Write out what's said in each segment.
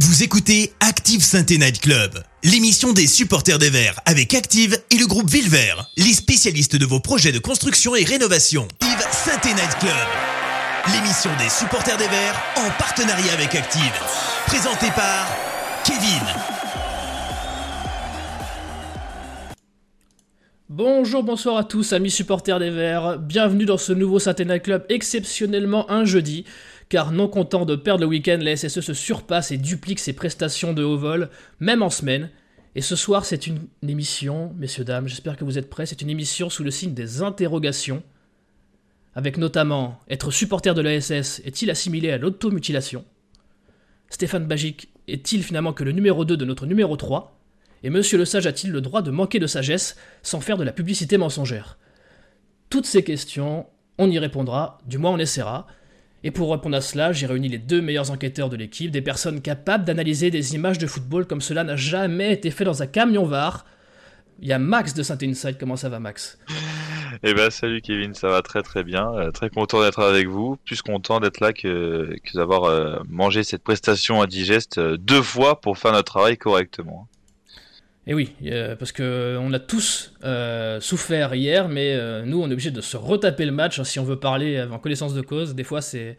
Vous écoutez Active Sainte Night Club, l'émission des supporters des Verts avec Active et le groupe Villevert, les spécialistes de vos projets de construction et rénovation. Yves Sainte Night Club, l'émission des supporters des Verts en partenariat avec Active, présentée par Kevin. Bonjour, bonsoir à tous, amis supporters des Verts. Bienvenue dans ce nouveau Night Club, exceptionnellement un jeudi car non content de perdre le week-end, la SSE se surpasse et duplique ses prestations de haut vol, même en semaine. Et ce soir, c'est une émission, messieurs, dames, j'espère que vous êtes prêts, c'est une émission sous le signe des interrogations, avec notamment être supporter de la SS est-il assimilé à l'automutilation? Stéphane Bagic est-il finalement que le numéro 2 de notre numéro 3 Et Monsieur Le Sage a-t-il le droit de manquer de sagesse sans faire de la publicité mensongère? Toutes ces questions, on y répondra, du moins on essaiera. Et pour répondre à cela, j'ai réuni les deux meilleurs enquêteurs de l'équipe, des personnes capables d'analyser des images de football comme cela n'a jamais été fait dans un camion VAR. Il y a Max de Saint Inside, comment ça va Max? Eh ben salut Kevin, ça va très très bien, euh, très content d'être avec vous, plus content d'être là que, d'avoir euh, mangé cette prestation indigeste euh, deux fois pour faire notre travail correctement. Et eh oui, euh, parce que on a tous euh, souffert hier, mais euh, nous on est obligé de se retaper le match hein, si on veut parler en connaissance de cause. Des fois c'est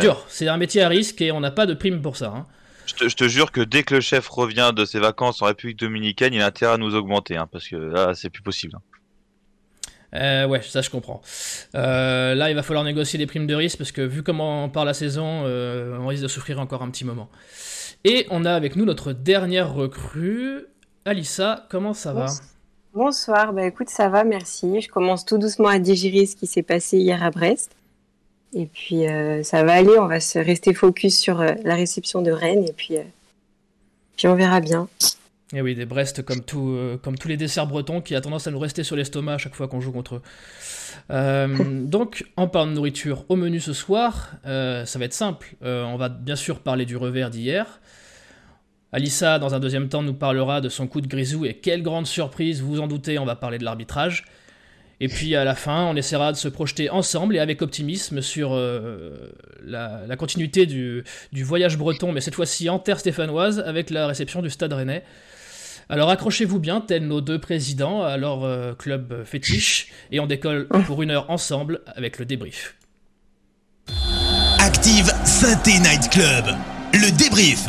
dur, c'est un métier à risque et on n'a pas de prime pour ça. Hein. Je, te, jure que dès que le chef revient de ses vacances en République Dominicaine, il a intérêt à nous augmenter, hein, parce que là c'est plus possible. ouais, ça je comprends. là, il va falloir négocier des primes de risque parce que vu comment on part la saison, on risque de souffrir encore un petit moment. Et on a avec nous notre dernière recrue, Alissa, comment ça va Bonsoir, bah écoute, ça va, merci. Je commence tout doucement à digérer ce qui s'est passé hier à Brest. Et puis euh, ça va aller, on va se rester focus sur euh, la réception de Rennes et puis, euh, puis on verra bien. Et eh oui, des Brest comme, tout, comme tous les desserts bretons qui a tendance à nous rester sur l'estomac à chaque fois qu'on joue contre eux. donc, en parlant de nourriture, au menu ce soir, ça va être simple. on va bien sûr parler du revers d'hier. Alissa, dans un deuxième temps, nous parlera de son coup de grisou et quelle grande surprise, vous vous en doutez, on va parler de l'arbitrage. Et puis à la fin, on essaiera de se projeter ensemble et avec optimisme sur euh, la, continuité du, voyage breton, mais cette fois-ci en terre stéphanoise, avec la réception du Stade Rennais. Alors accrochez-vous bien, tels nos deux présidents, à leur euh, club fétiche, et on décolle pour une heure ensemble avec le débrief. Active Synthé Night Club, le débrief.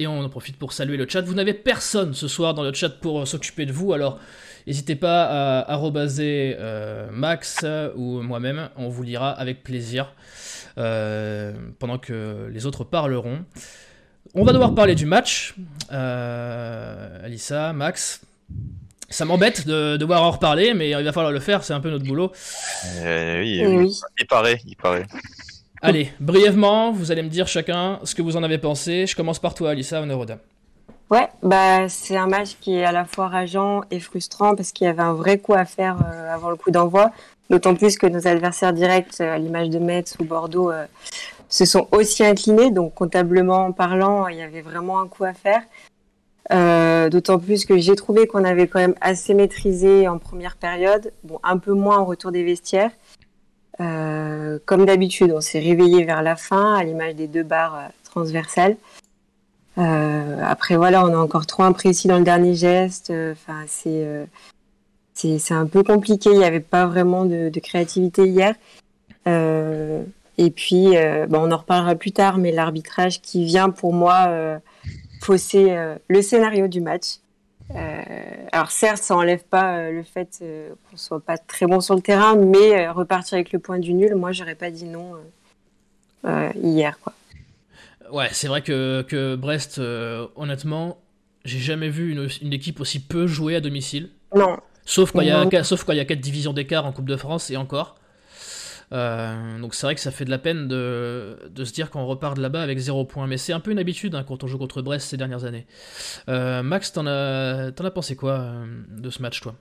Et on en profite pour saluer le chat. Vous n'avez personne ce soir dans le chat pour euh, s'occuper de vous, alors n'hésitez pas à arrobaser euh, Max ou moi-même, on vous lira avec plaisir euh, pendant que les autres parleront. On va devoir parler du match. Alissa, Max, ça m'embête de devoir en reparler, mais il va falloir le faire, c'est un peu notre boulot. oui, oui, il paraît, il paraît. Allez, brièvement, vous allez me dire chacun ce que vous en avez pensé. Je commence par toi, Alissa, honneur Ouais, bah, c'est un match qui est à la fois rageant et frustrant parce qu'il y avait un vrai coup à faire euh, avant le coup d'envoi. D'autant plus que nos adversaires directs, euh, à l'image de Metz ou Bordeaux, euh, se sont aussi inclinés. Donc, comptablement parlant, il y avait vraiment un coup à faire. D'autant plus que j'ai trouvé qu'on avait quand même assez maîtrisé en première période. Bon, un peu moins en retour des vestiaires. Euh, comme d'habitude, on s'est réveillé vers la fin, à l'image des deux barres euh, transversales. Euh, après, voilà, on est encore trop imprécis dans le dernier geste. Enfin, c'est c'est un peu compliqué. Il n'y avait pas vraiment de, créativité hier. et puis, bon, on en reparlera plus tard, mais l'arbitrage qui vient pour moi fausser le scénario du match. Euh, alors certes, ça enlève pas euh, le fait euh, qu'on soit pas très bon sur le terrain, mais repartir avec le point du nul, moi j'aurais pas dit non hier quoi. Ouais, c'est vrai que, que Brest, honnêtement, j'ai jamais vu une, une, équipe aussi peu jouer à domicile. Non. Sauf quand il y a sauf quand il y a quatre divisions d'écart en Coupe de France et encore. Euh, donc c'est vrai que ça fait de la peine de, se dire qu'on repart de là-bas avec 0 points. Mais c'est un peu une habitude hein, quand on joue contre Brest ces dernières années. Euh, Max, t'en as, as pensé quoi euh, de ce match, toi?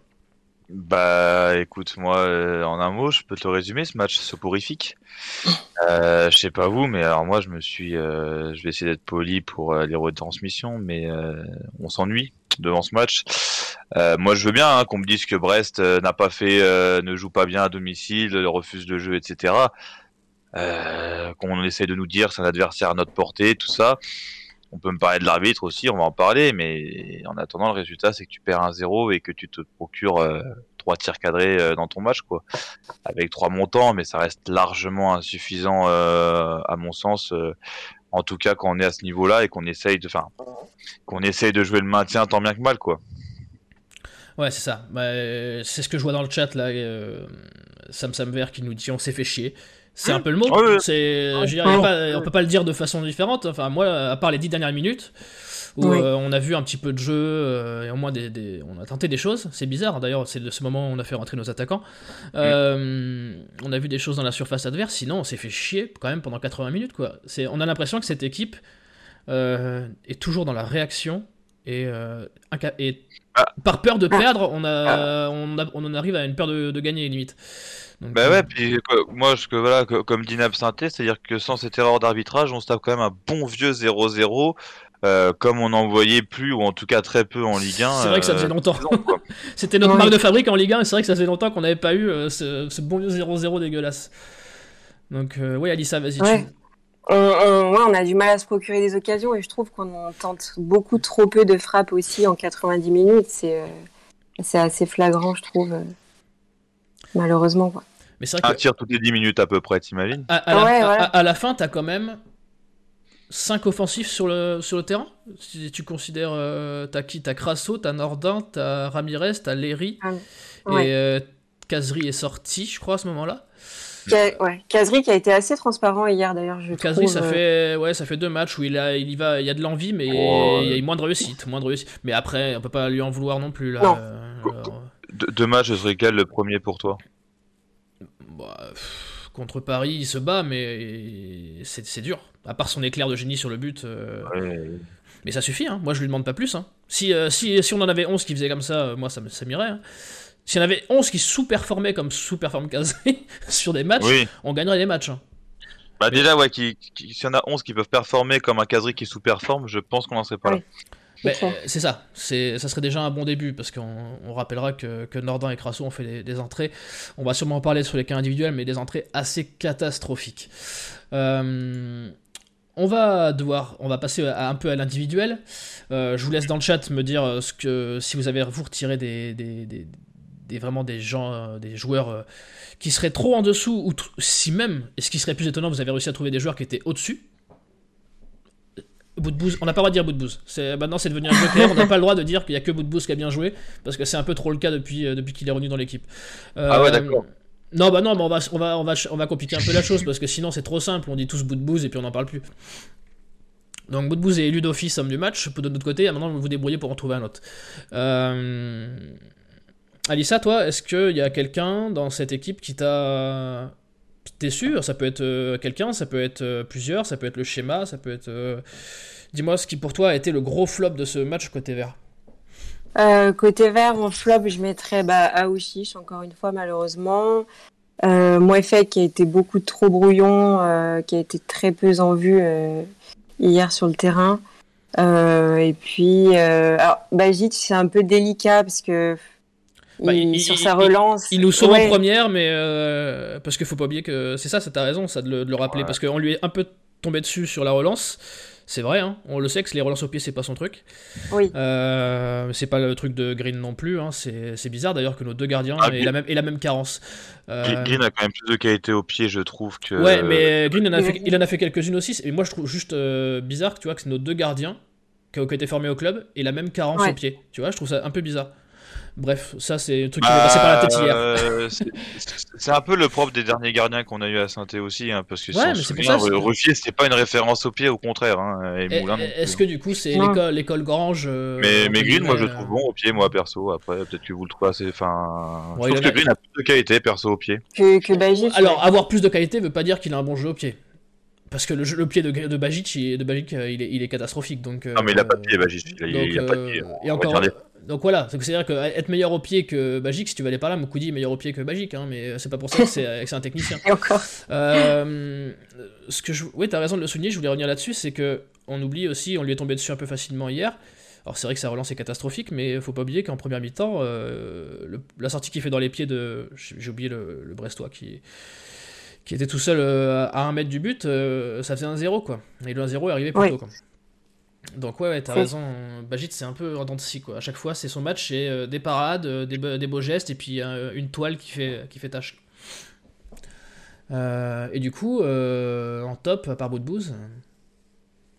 Bah écoute, moi en un mot, je peux te résumer ce match soporifique. Euh, je sais pas vous, mais alors moi je me suis, je vais essayer d'être poli pour les retransmissions, mais on s'ennuie devant ce match. Euh, moi, je veux bien hein, qu'on me dise que Brest euh, n'a pas fait, euh, ne joue pas bien à domicile, refuse le jeu, etc. qu'on essaie de nous dire, c'est un adversaire à notre portée, tout ça. On peut me parler de l'arbitre aussi, on va en parler, mais en attendant, le résultat, c'est que tu perds un 0 et que tu te procures euh, trois tirs cadrés euh, dans ton match, quoi. Avec trois montants, mais ça reste largement insuffisant, euh, à mon sens. en tout cas, quand on est à ce niveau-là et qu'on essaye de, qu'on essaye de jouer le maintien tant bien que mal, quoi. Ouais, c'est ça. Bah, c'est ce que je vois dans le chat là. Sam Samver qui nous dit on s'est fait chier. C'est un peu le mot. C'est, on peut pas le dire de façon différente. Enfin, moi, à part les dix dernières minutes où euh, on a vu un petit peu de jeu euh, et au moins des, on a tenté des choses. C'est bizarre. D'ailleurs, c'est de ce moment où on a fait rentrer nos attaquants. Euh, on a vu des choses dans la surface adverse. Sinon, on s'est fait chier quand même pendant 80 minutes. Quoi. C'est, on a l'impression que cette équipe est toujours dans la réaction et, et ah. par peur de perdre, on, a, on, on en arrive à une peur de, de gagner limite bah ouais, euh, puis moi, je, que, voilà, comme dit Synthé, c'est-à-dire que sans cette erreur d'arbitrage, on se tape quand même un bon vieux 0-0. Euh, comme on n'en voyait plus, ou en tout cas très peu en Ligue 1. C'est vrai que ça faisait euh, longtemps. C'était notre marque de fabrique en Ligue 1, et c'est vrai que ça faisait longtemps qu'on n'avait pas eu ce, bon vieux 0-0 dégueulasse. Donc, oui, Alissa, vas-y. Ouais. On, a du mal à se procurer des occasions, et je trouve qu'on tente beaucoup trop peu de frappes aussi en 90 minutes. C'est assez flagrant, je trouve malheureusement. Quoi. Mais c'est vrai Un tir toutes les 10 minutes à peu près, t'imagines? À, à, la, à, la fin, t'as quand même 5 offensifs sur le, sur le terrain? Si tu considères, euh, t'as qui? T'as Crasso, t'as Nordin, t'as Ramirez, t'as Léry, ah, et euh, est sorti, je crois, à ce moment-là. Ouais, Kazri qui a été assez transparent hier d'ailleurs. Je Kazri, ça fait ouais, ça fait deux matchs où il a, il y va, il y a de l'envie, mais oh, il y a moins de réussite, moins de réussite. Mais après, on peut pas lui en vouloir non plus là. Non. Euh, deux matchs, ce serait quel le premier pour toi bah, contre Paris, il se bat, mais c'est dur. À part son éclair de génie sur le but. Euh, mais ça suffit, hein. moi je lui demande pas plus. Hein. Si, euh, si, si, on en avait 11 qui faisaient comme ça, euh, moi ça, ça m'irait. Hein. Si on avait 11 qui sous-performaient comme sous-performe Kazri sur des matchs, on gagnerait les matchs. Hein. Bah déjà, ouais, qui, qui, si on a 11 qui peuvent performer comme un Kazri qui sous-performe, je pense qu'on n'en serait pas là. Euh, c'est ça, c'est, ça serait déjà un bon début parce qu'on rappellera que, que, Nordin et Crasso ont fait des, entrées. On va sûrement en parler sur les cas individuels, mais des entrées assez catastrophiques. Euh, on va devoir, on va passer un peu à l'individuel. Euh, je vous laisse dans le chat me dire ce que si vous avez vous retiré des, des, des, vraiment des gens, des joueurs qui seraient trop en dessous ou si même, et ce qui serait plus étonnant, vous avez réussi à trouver des joueurs qui étaient au-dessus bout de bouse, on n'a pas le droit de dire bout de bouse. C'est, maintenant, c'est devenu un joker. on n'a pas le droit de dire qu'il n'y a que bout de bouse qui a bien joué, parce que c'est un peu trop le cas depuis, euh, depuis qu'il est revenu dans l'équipe. ah ouais, d'accord. Euh, non, bah non, on, va, on, va, on, va, on va compliquer un peu la chose, parce que sinon, c'est trop simple. On dit tous bout de bouse et puis on n'en parle plus. Donc, bouse est élu d'office homme du match. De notre côté, maintenant, vous vous débrouillez pour en trouver un autre. Euh... Alissa, toi, est-ce qu'il y a quelqu'un dans cette équipe qui t'a T'es sûr? Ça peut être euh, quelqu'un, ça peut être euh, plusieurs, ça peut être le schéma, ça peut être. Euh, dis-moi ce qui pour toi a été le gros flop de ce match côté vert. côté vert, en flop, je mettrais bah, Aouchiche, encore une fois, malheureusement. Euh, fait qui a été beaucoup trop brouillon, qui a été très peu en vue hier sur le terrain. et puis, alors, Bajic, c'est un peu délicat parce que bah, il, sur sa relance. Il, nous sauve en première, mais euh, parce qu'il faut pas oublier que c'est ça, c'est ta raison, ça de le, rappeler, parce qu'on lui est un peu tombé dessus sur la relance. C'est vrai, hein, on le sait que les relances au pied, c'est pas son truc. Oui. Euh, c'est pas le truc de Green non plus. Hein, c'est bizarre d'ailleurs que nos deux gardiens ah, aient, la même, la même carence. Euh... Green a quand même plus de qualité au pied, je trouve. que. Ouais, mais Green, en a fait, il en a fait quelques-unes aussi. Et moi, je trouve juste euh, bizarre que, tu vois, que nos deux gardiens qui ont été formés au club aient la même carence au pied. Tu vois, je trouve ça un peu bizarre. Bref, ça c'est un truc qui m'est passé par la tête hier. Euh, c'est un peu le propre des derniers gardiens qu'on a eu à saint aussi, hein, parce que ouais, Ruffier c'était pas une référence au pied, au contraire. Hein, Est-ce que du coup c'est l'école Grange euh, Mais, mais Green, moi je le trouve bon au pied, moi perso. Après, peut-être que vous le trouvez assez. Enfin, je trouve que Green a plus de qualité perso au pied. Que, que Alors, avoir plus de qualité veut pas dire qu'il a un bon jeu au pied. Parce que le, le, pied de, de Bajic, de Bajic euh, il, est, il est catastrophique. Donc, non, mais il a pas de pied, Bajic. Il, a, pas de pied. Et encore, donc voilà, c'est-à-dire que être meilleur au pied que Magic, si tu vas aller par là, Moukoudi est meilleur au pied que Magic, hein, mais c'est pas pour ça que c'est un technicien. Euh, ce que je, oui, t'as raison de le souligner. Je voulais revenir là-dessus, c'est que on oublie aussi, on lui est tombé dessus un peu facilement hier. Alors c'est vrai que sa relance est catastrophique, mais faut pas oublier qu'en première mi-temps, euh, la sortie qu'il fait dans les pieds de, j'ai oublié le, Brestois qui qui était tout seul euh, à un mètre du but, euh, ça faisait un 0 quoi. Et le 1-0 est arrivé plus tôt quoi. Donc ouais, ouais t'as raison. Bagit c'est un peu en dents de scie, quoi. À chaque fois c'est son match, c'est euh, des parades, euh, des, be- des beaux gestes et puis euh, une toile qui fait, qui fait tâche. Et du coup, en top, par bout de bouse,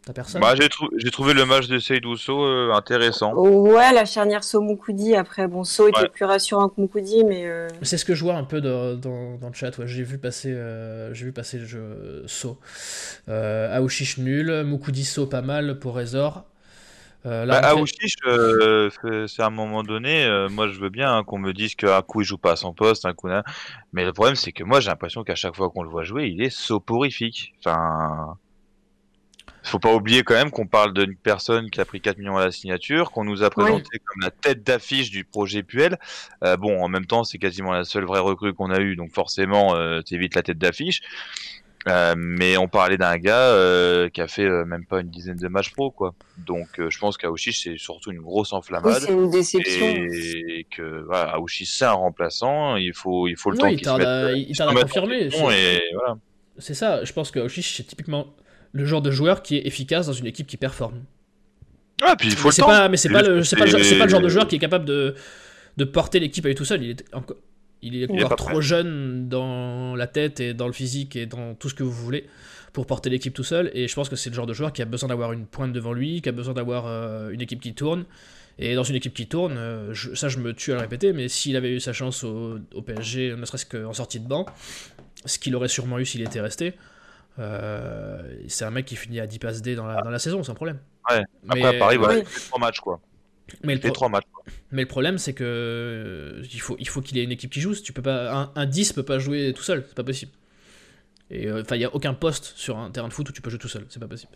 t'as personne Bah, j'ai trou- j'ai trouvé le match de Seydou So euh, intéressant. Ouais, la charnière So-Moukoudi. Après, bon, So était Ouais. plus rassurant que Moukoudi, mais euh, C'est ce que je vois un peu dans, dans, dans le chat. Ouais. J'ai vu passer, euh, j'ai vu passer le jeu So. Euh, Aouchiche nul, Mukudi So pas mal pour Rezor. Euh, Bah, Aouchiche, euh, c'est c'est à un moment donné, euh, moi je veux bien hein, qu'on me dise qu'un coup il joue pas à son poste, un coup là. Mais le problème c'est que moi j'ai l'impression qu'à chaque fois qu'on le voit jouer, il est soporifique. Enfin, faut pas oublier quand même qu'on parle d'une personne qui a pris 4 millions à la signature, qu'on nous a présenté comme la tête d'affiche du projet Puel. Euh, bon, en même temps, c'est quasiment la seule vraie recrue qu'on a eue, donc forcément, euh, t'évites la tête d'affiche. Euh, mais on parlait d'un gars euh, qui a fait euh, même pas une dizaine de matchs pro, quoi. Donc, euh, je pense qu'Aouchiche, c'est surtout une grosse oui, enflammade. c'est une déception. et que voilà, Aouchiche, c'est un remplaçant. Il faut, il faut le Oui, temps il qu'il se mette, il qu'il se confirmer, c'est- voilà. Ça, je pense que c'est typiquement le genre de joueur qui est efficace dans une équipe qui performe. Ah, puis il faut Mais le c'est temps. pas, mais c'est pas, le, pas, le genre- c'est- c'est pas le genre de joueur qui est capable de, de porter l'équipe à lui tout seul. Il est, encore, il est trop prêt. jeune dans la tête et dans le physique et dans tout ce que vous voulez pour porter l'équipe tout seul. Et je pense que c'est le genre de joueur qui a besoin d'avoir une pointe devant lui, qui a besoin d'avoir euh, une équipe qui tourne. Et dans une équipe qui tourne, euh, je- ça je me tue à le répéter, mais s'il avait eu sa chance au, au PSG, ne serait-ce qu'en sortie de banc, ce qu'il aurait sûrement eu s'il était resté, c'est un mec qui finit à 10 passes D dans la, dans la saison, sans problème. Ouais. Après, Mais- à Paris, voilà, fait trois matchs, quoi. Mais le, pro- matchs. mais le problème, c'est que euh, il faut, il faut qu'il ait une équipe qui joue. Tu peux pas, un, un 10 peut pas jouer tout seul, c'est pas possible. Et euh, enfin, il y a aucun poste sur un terrain de foot où tu peux jouer tout seul, c'est pas possible.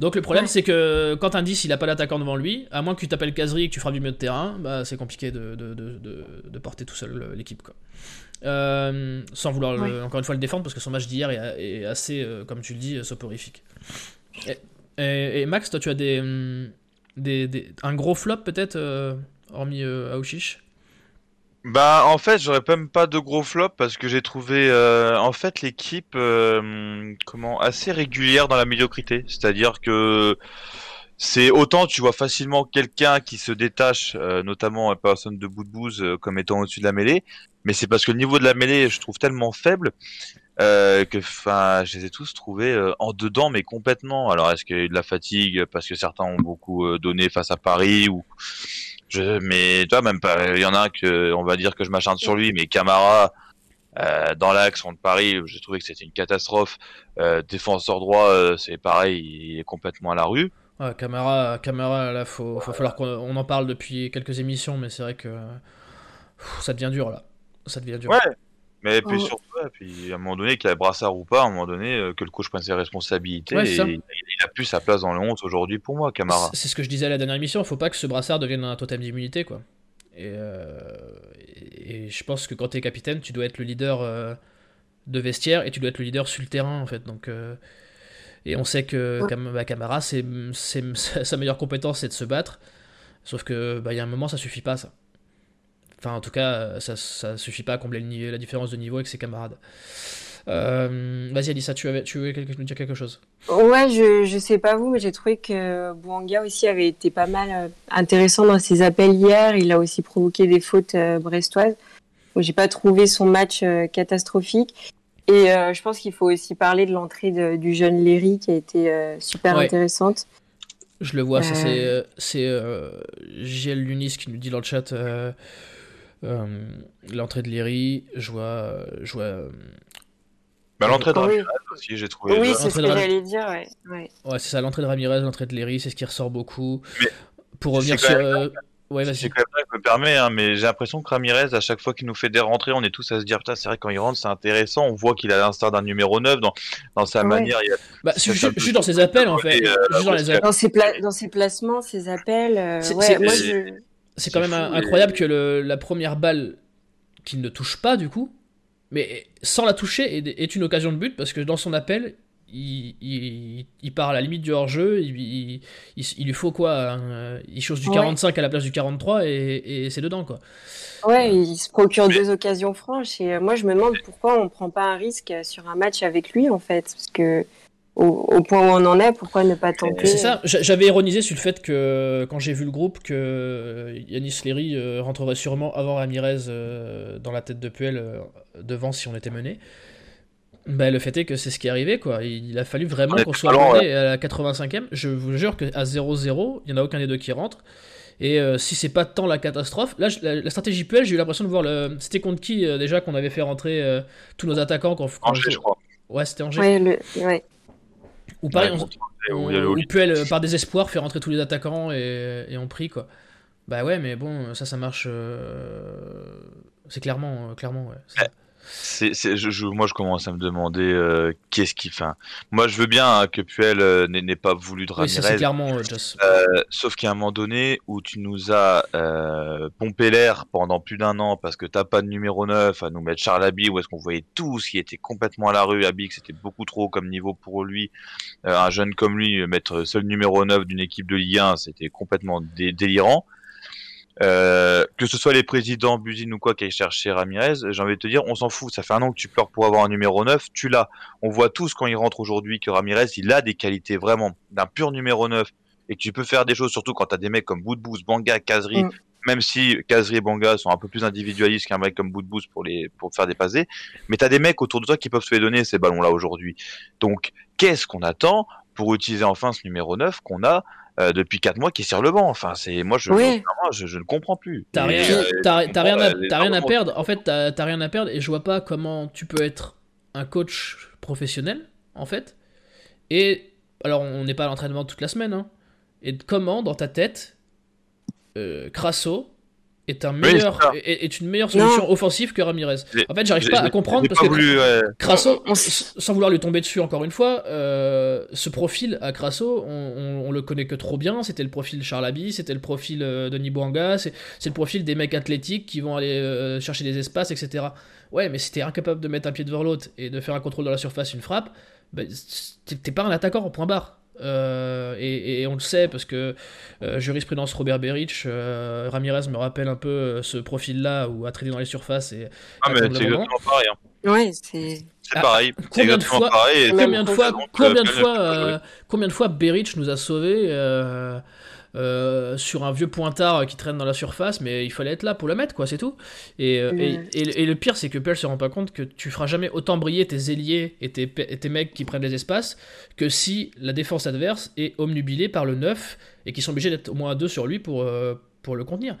Donc le problème, Ouais. c'est que quand un 10 il a pas d'attaquant devant lui, à moins que tu t'appelles Kazri et que tu feras du milieu de terrain, bah c'est compliqué de, de, de, de, de porter tout seul euh, l'équipe quoi. Euh, sans vouloir le- Ouais. encore une fois le défendre parce que son match d'hier est, est assez, euh, comme tu le dis, euh, soporifique. Et, et- et Max, toi tu as des, des, des- un gros flop peut-être, euh, hormis euh, Aouchiche? Bah, en fait, j'aurais même pas de gros flop parce que j'ai trouvé, euh, en fait, l'équipe, euh, comment, assez régulière dans la médiocrité. C'est-à-dire que c'est autant tu vois facilement quelqu'un qui se détache, euh, notamment à personne de bout de bouse, euh, comme étant au-dessus de la mêlée. Mais c'est parce que le niveau de la mêlée, je trouve tellement faible, euh, que, enfin, je les ai tous trouvés en dedans, mais complètement. Alors, est-ce qu'il y a eu de la fatigue parce que certains ont beaucoup donné face à Paris ou je, mais toi même pas. Il y en a un que, on va dire que je m'acharne sur lui, mais Camara euh, dans l'axe contre Paris, j'ai trouvé que c'était une catastrophe. Euh, défenseur droit, c'est pareil, il est complètement à la rue. Ouais, Camara, Camara, là, faut, faut falloir qu'on on en parle depuis quelques émissions, mais c'est vrai que pff, ça devient dur là. Ça devient dur. Ouais. Mais puis Oh. surtout, puis à un moment donné, qu'il y ait brassard ou pas, à un moment donné, euh, que le coach prenne ses responsabilités. Ouais, et il, il a plus sa place dans le 11 aujourd'hui pour moi, Camara. C'est c'est ce que je disais à la dernière émission, faut pas que ce brassard devienne un totem d'immunité, quoi. Et, euh, et, et je pense que quand t'es capitaine, tu dois être le leader euh, de vestiaire et tu dois être le leader sur le terrain, en fait. Donc, euh, et on sait que Ouais. Cam- bah, c'est, sa meilleure compétence, c'est de se battre. Sauf que, bah, il y a un moment, ça suffit pas, ça. Enfin, en tout cas, ça, ça suffit pas à combler le la différence de niveau avec ses camarades. Euh, vas-y, Alissa, tu, avais, tu voulais quelque- nous dire quelque chose? Ouais, je, je sais pas vous, mais j'ai trouvé que Bouanga aussi avait été pas mal euh, intéressant dans ses appels hier. Il a aussi provoqué des fautes euh, brestoises. J'ai pas trouvé son match euh, catastrophique. Et euh, je pense qu'il faut aussi parler de l'entrée du jeune Léry qui a été euh, super Ouais. intéressante. Je le vois, ça Euh. c'est c'est JL Lunis qui nous dit dans le chat euh, euh, l'entrée de Léry. Je vois, je vois Bah, l'entrée de Oui. Ramirez aussi, j'ai trouvé. Oui, c'est ce que de- j'allais dire, ouais. ouais. ouais c'est ça l'entrée de Ramirez, l'entrée de Léry, c'est ce qui ressort beaucoup. Mais Pour revenir sur, euh, ouais C'est quand même vrai que je me permets, hein, mais j'ai l'impression que Ramirez, à chaque fois qu'il nous fait des rentrées, on est tous à se dire, putain, c'est vrai, quand il rentre, c'est intéressant. On voit qu'il a l'instinct d'un numéro 9 dans, dans sa Ouais. manière. Il a Bah, peu juste dans ses appels en fait, euh, dans les ouais, Dans ses, pla- dans ses placements, ses appels, euh, C'est- ouais, je... Quand même fou, incroyable et- que le- la première balle qu'il ne touche pas du coup, mais sans la toucher est, est une occasion de but parce que dans son appel, il, il, part à la limite du hors-jeu, il, il, lui faut quoi Il chose du 45 à la place du 43 et, et c'est dedans quoi. Ouais, il se procure deux occasions franches et moi je me demande pourquoi on prend pas un risque sur un match avec lui en fait, parce que au, point où on en est, pourquoi ne pas tenter? C'est ça, j'avais ironisé sur le fait que quand j'ai vu le groupe, que Yanis Léry euh, rentrerait sûrement avant Ramirez euh, dans la tête de Puel euh, devant si on était mené. Ben, le fait est que c'est ce qui est arrivé, quoi. Il a fallu vraiment qu'on soit mené à la 85e. Je vous jure qu'à 0-0, il n'y en a aucun des deux qui rentre. Et si c'est pas tant la catastrophe, là, la, stratégie Puel, j'ai eu l'impression de voir le. C'était contre qui déjà qu'on avait fait rentrer tous nos attaquants quand, Angers, je crois. Ouais, c'était Angers. Ouais, le... ouais. Ou pareil, on, Puel, euh, par désespoir, fait rentrer tous les attaquants et, et on prie, quoi. Bah ouais, mais bon, ça, ça marche. Euh, c'est clairement, euh, clairement, ouais. C'est, je, moi, je commence à me demander euh, qu'est-ce qui. Enfin, moi, je veux bien hein, que Puel euh, n'ait, pas voulu de Ramirez. c'est clairement. Euh, sauf qu'à un moment donné où tu nous as pompé l'air pendant plus d'un an parce que t'as pas de numéro 9 à nous mettre Charles Abi, où est-ce qu'on voyait tout ce qui était complètement à la rue. Abi, que c'était beaucoup trop comme niveau pour lui. un jeune comme lui, mettre seul numéro 9 d'une équipe de Ligue 1, c'était complètement délirant. Euh, que ce soit les présidents, Buzine ou quoi qui aient cherché Ramirez, j'ai envie de te dire, on s'en fout. Ça fait un an que tu pleures pour avoir un numéro 9, tu l'as. On voit tous quand il rentre aujourd'hui que Ramirez, il a des qualités vraiment d'un pur numéro 9 et que tu peux faire des choses, surtout quand tu as des mecs comme Boudbouz, Banga, Kazri, mm. même si Kazri et Banga sont un peu plus individualistes qu'un mec comme Boudbouz pour les pour faire des passés, mais tu as des mecs autour de toi qui peuvent se les donner ces ballons-là aujourd'hui. Donc, qu'est-ce qu'on attend pour utiliser enfin ce numéro 9 qu'on a euh, depuis 4 mois qui est sur le banc. Enfin, c'est moi je, je, ne comprends plus. T'as rien, rien, à, rien à perdre. En fait, t'as rien à perdre et je vois pas comment tu peux être un coach professionnel en fait. Et alors, on n'est pas à l'entraînement toute la semaine. Hein, et comment dans ta tête, euh, Crasso est, un meilleur, est, une meilleure solution offensive que Ramirez. En fait, j'arrive pas à comprendre parce que Crasso, sans vouloir lui tomber dessus encore une fois, euh, ce profil à Crasso, on, le connaît que trop bien. C'était le profil Charlaby, c'était le profil euh, Denis Bouanga, c'est le profil des mecs athlétiques qui vont aller euh, chercher des espaces, etc. Ouais, mais si t'es incapable de mettre un pied devant l'autre et de faire un contrôle dans la surface, une frappe, bah, t'es pas un attaquant au point barre. Euh, et, on le sait parce que euh, jurisprudence Robert Berich, euh, Ramirez me rappelle un peu ce profil-là où à traiter dans les surfaces et. Ah, mais c'est exactement pareil. Hein. Ouais, c'est. C'est pareil. combien, de fois, combien de fois, combien de fois, combien de fois Berich nous a sauvés euh, sur un vieux pointard qui traîne dans la surface, mais il fallait être là pour le mettre, quoi, c'est tout. Et, euh, et, le pire, c'est que Pell se rend pas compte que tu feras jamais autant briller tes ailiers et tes, tes mecs qui prennent les espaces que si la défense adverse est omnubilée par le 9 et qui sont obligés d'être au moins à 2 sur lui pour, euh, pour le contenir.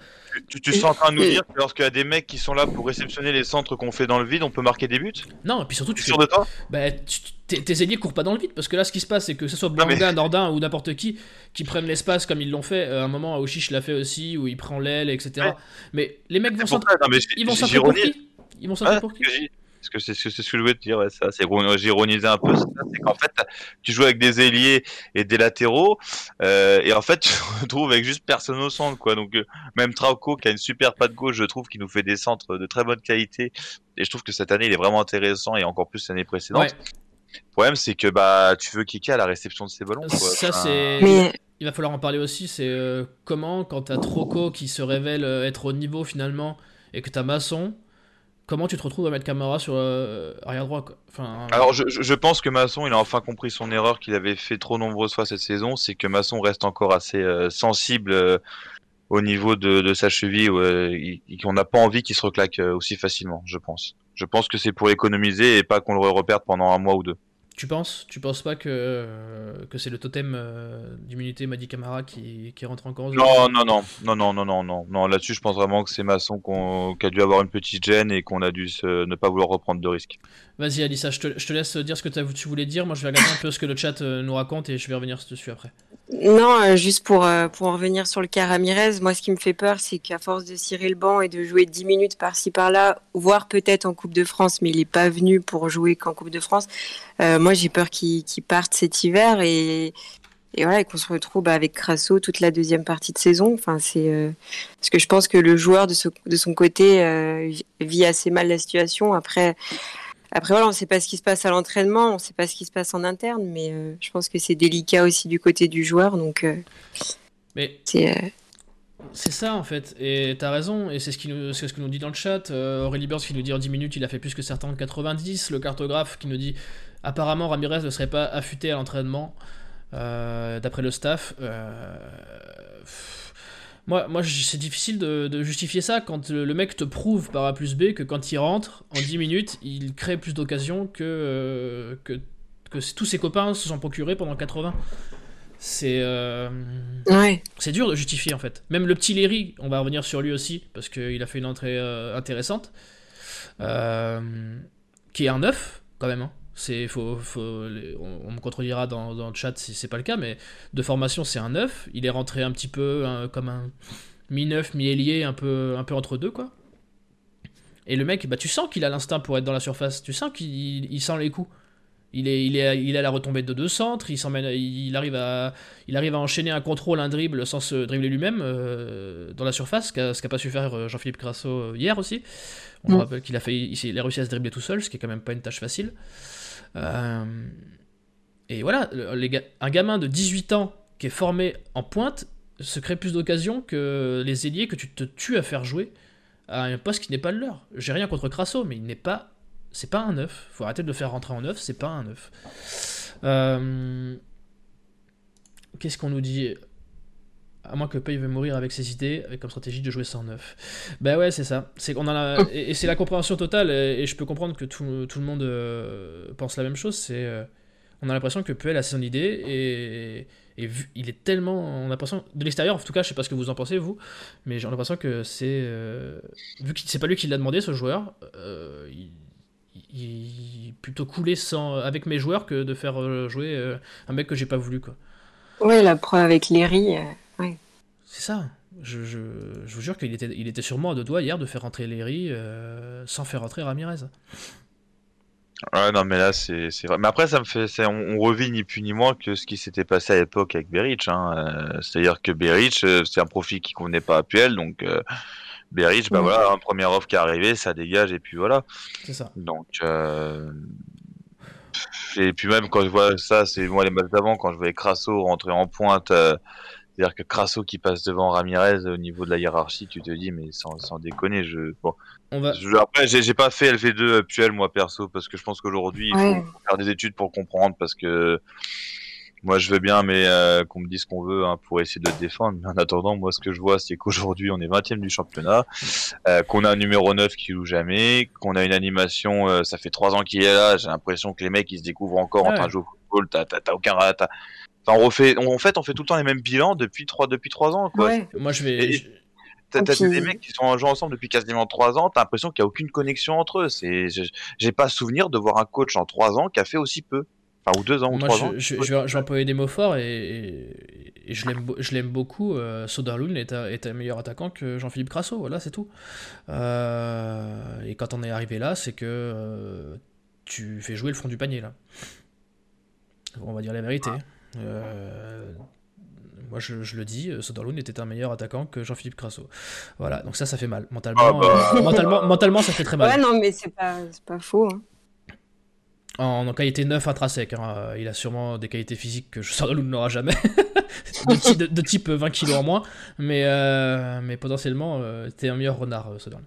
Tu, tu, en train de nous dire que lorsqu'il y a des mecs qui sont là pour réceptionner les centres qu'on fait dans le vide, on peut marquer des buts Non, et puis surtout, tu es sûr de toi bah, tes ailiers courent pas dans le vide parce que là, ce qui se passe, c'est que ce soit Blanca, Nordin ou n'importe qui qui prennent l'espace comme ils l'ont fait. À euh, un moment, Aoshish l'a fait aussi, où il prend l'aile, etc. Mais les mecs vont s'entrer. Ils vont s'entrer pour qui? Ils vont pour qui? Parce que c'est ce que je voulais te dire, ouais, ça, c'est j'ironisais un peu, c'est qu'en fait, tu joues avec des ailiers et des latéraux, euh, et en fait, tu te retrouves avec juste personne au centre, quoi. Donc, euh, même Trauco, qui a une super patte gauche, je trouve, qui nous fait des centres de très bonne qualité, et je trouve que cette année, il est vraiment intéressant, et encore plus l'année précédente. Le problème, c'est que bah, tu veux kicker à la réception de ces ballons. Quoi. Ça, c'est. Il va falloir en parler aussi. C'est euh, comment, quand t'as Troco qui se révèle être au niveau finalement, et que t'as Masson, comment tu te retrouves à mettre Camara sur euh, arrière droit enfin, Alors je, pense que Masson il a enfin compris son erreur qu'il avait fait trop nombreuses fois cette saison, c'est que Masson reste encore assez euh, sensible euh, au niveau de, sa cheville, et qu'on n'a pas envie qu'il se reclaque aussi facilement, je pense. Je pense que c'est pour économiser et pas qu'on le reperde pendant un mois ou deux. Tu penses Tu penses pas que, euh, que c'est le totem euh, d'immunité Madi Camara qui, qui, rentre en cause? Non, non, non, non, non, non, non, non. Là-dessus, je pense vraiment que c'est Masson qui a dû avoir une petite gêne et qu'on a dû ne pas vouloir reprendre de risques. Vas-y, Alissa, je te, laisse dire ce que tu voulais dire. Moi, je vais regarder un peu ce que le chat euh, nous raconte et je vais revenir dessus après. Non, juste pour, pour en revenir sur le cas Ramirez, moi, ce qui me fait peur, c'est qu'à force de cirer le banc et de jouer 10 minutes par-ci par-là, voire peut-être en Coupe de France, mais il n'est pas venu pour jouer qu'en Coupe de France, moi, j'ai peur qu'il parte cet hiver et, et voilà, qu'on se retrouve avec Crasso toute la deuxième partie de saison. Enfin, c'est euh, parce que je pense que le joueur de, de son côté euh, vit assez mal la situation. Après, Après, voilà, on ne sait pas ce qui se passe à l'entraînement, on ne sait pas ce qui se passe en interne, mais euh, je pense que c'est délicat aussi du côté du joueur. Donc, Mais c'est. c'est ça en fait, et t'as raison, et c'est ce, qui nous- ce que nous dit dans le chat. Euh, Aurélie Burns qui nous dit en 10 minutes il a fait plus que certains en 90. Le cartographe qui nous dit apparemment Ramirez ne serait pas affûté à l'entraînement, euh, d'après le staff. Euh, pff, Moi, moi c'est difficile de, de justifier ça quand le, le mec te prouve par A plus B que quand il rentre, en 10 minutes, il crée plus d'occasions que, euh, que, que tous ses copains se sont procurés pendant 80. C'est. Ouais. c'est dur de justifier en fait. Même le petit Léry, on va revenir sur lui aussi, parce qu'il a fait une entrée intéressante. Qui est un 9 quand même. hein. C'est, faut, faut- les- on, on me contredira dans, dans le chat si c'est pas le cas, mais de formation c'est un 9. Il est rentré un petit peu comme un mi-9, mi-ailier, un peu, un peu entre deux quoi. Et le mec, bah, tu sens qu'il a l'instinct pour être dans la surface, tu sens qu'il il sent les coups. Il est, il, est, il à la retombée de deux centres, il, s'emmène- il, arrive à, il arrive à enchaîner un contrôle, un dribble sans se dribbler lui-même euh, dans la surface, ce qu'a pas su faire euh, Jean-Philippe Crasso euh, hier aussi. On rappelle qu'il a, fait, il a réussi à se dribbler tout seul, ce qui est quand même pas une tâche facile. Euh, et voilà, un gamin de 18 ans qui est formé en pointe se crée plus d'occasions que les ailiers que tu te tues à faire jouer à un poste qui n'est pas le leur. J'ai rien contre Crasso, mais il n'est pas. C'est pas un 9. Faut arrêter de le faire rentrer en 9, c'est pas un 9. Euh, Qu'est-ce qu'on nous dit? À moins que Pay veuille mourir avec ses idées, avec comme stratégie de jouer sans 9. Bah ouais, c'est ça. C'est qu'on a et, et c'est la compréhension totale et, et je peux comprendre que tout, tout le monde euh, pense la même chose. C'est euh, on a l'impression que Puel a son idée et, et vu- il est tellement on a l'impression de l'extérieur en tout cas je sais pas ce que vous en pensez vous mais j'ai l'impression que c'est euh, vu que c'est pas lui qui l'a demandé ce joueur euh, il, il est plutôt coulé sans avec mes joueurs que de faire jouer un mec que j'ai pas voulu quoi Ouais, la preuve avec Léry. Euh, c'est ça je, je, je vous jure qu'il était, il était sûrement à deux doigts hier de faire rentrer Léry euh, sans faire rentrer Ramirez. Ouais, non, mais là, c'est c'est vrai. Mais après, ça me fait. On, on revit ni plus ni moins que ce qui s'était passé à l'époque avec Beric. Hein. Euh, C'est-à-dire que Beric, euh, c'est un profil qui convenait pas à Puel. Donc, euh, Beric, bah voilà, un premier offre qui est arrivé, ça dégage, et puis voilà. C'est ça. Donc, euh... et puis même quand je vois ça, c'est moi les matchs d'avant, quand je voyais Crasso rentrer en pointe, euh, c'est-à-dire que Crasso qui passe devant Ramirez au niveau de la hiérarchie, tu te dis, mais sans, sans déconner, je. Bon, On va. je- après, j'ai pas fait LV2 Puel, moi perso, parce que je pense qu'aujourd'hui, il Ouais. faut faire des études pour comprendre, parce que moi je veux bien, mais euh, qu'on me dise ce qu'on veut hein, pour essayer de le défendre. Mais en attendant, moi ce que je vois, c'est qu'aujourd'hui, on est 20ème du championnat, euh, qu'on a un numéro 9 qui joue jamais, qu'on a une animation, euh, ça fait trois ans qu'il est là, j'ai l'impression que les mecs ils se découvrent encore en train de jouer au football, t'as aucun. Enfin, on refait, on- en fait, on fait tout le temps les mêmes bilans depuis trois, depuis trois ans, quoi. Ouais. Moi, je vais. Et- T'as des mecs qui sont en jeu ensemble depuis quasiment trois ans, t'as l'impression qu'il n'y a aucune connexion entre eux. C'est, j'ai- pas souvenir de voir un coach en trois ans qui a fait aussi peu. Enfin, ou deux ans, ou Moi, trois je, ans. je, je vais, je vais employer des mots forts et, et- et je l'aime, beau- je l'aime beaucoup. Euh, Soderlund est un, est un meilleur attaquant que Jean-Philippe Crasso, voilà, c'est tout. Euh, et quand on est arrivé là, c'est que euh, tu fais jouer le fond du panier là. On va dire la vérité. Euh, moi, je, je le dis, euh, Soderlund était un meilleur attaquant que Jean-Philippe Crasso. Voilà, donc ça, ça fait mal. Mentalement, Ah bah. euh, mentalement, mentalement, ça fait très mal. Ouais, non, mais c'est pas, faux. hein. En, en qualité 9 intrinsèque, hein, euh, il a sûrement des qualités physiques que Soderlund n'aura jamais. de, ti- de- de type 20 kg en moins, mais, euh, mais potentiellement, euh, t'es un meilleur renard, euh, Soderlund.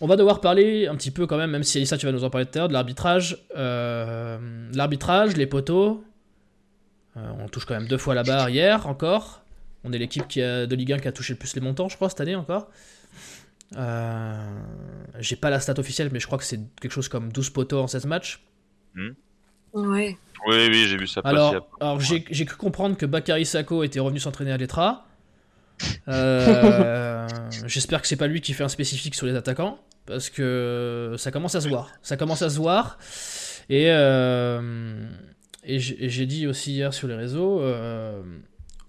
On va devoir parler un petit peu quand même, même si Elissa, tu vas nous en parler tout à l'heure, de l'arbitrage. Euh, l'arbitrage, les poteaux. Euh, on touche quand même deux fois la barre hier encore. On est l'équipe qui a, de Ligue 1 qui a touché le plus les montants, je crois, cette année encore. Euh, J'ai pas la stat officielle, mais je crois que c'est quelque chose comme 12 poteaux en 16 matchs. Ouais. Oui, oui, j'ai vu ça passer. Alors, alors j'ai j'ai cru comprendre que Bakary Sako était revenu s'entraîner à l'Etra. Euh, J'espère que c'est pas lui qui fait un spécifique sur les attaquants, parce que ça commence à se voir. Ça commence à se voir. Et, euh, j'ai dit aussi hier sur les réseaux, euh,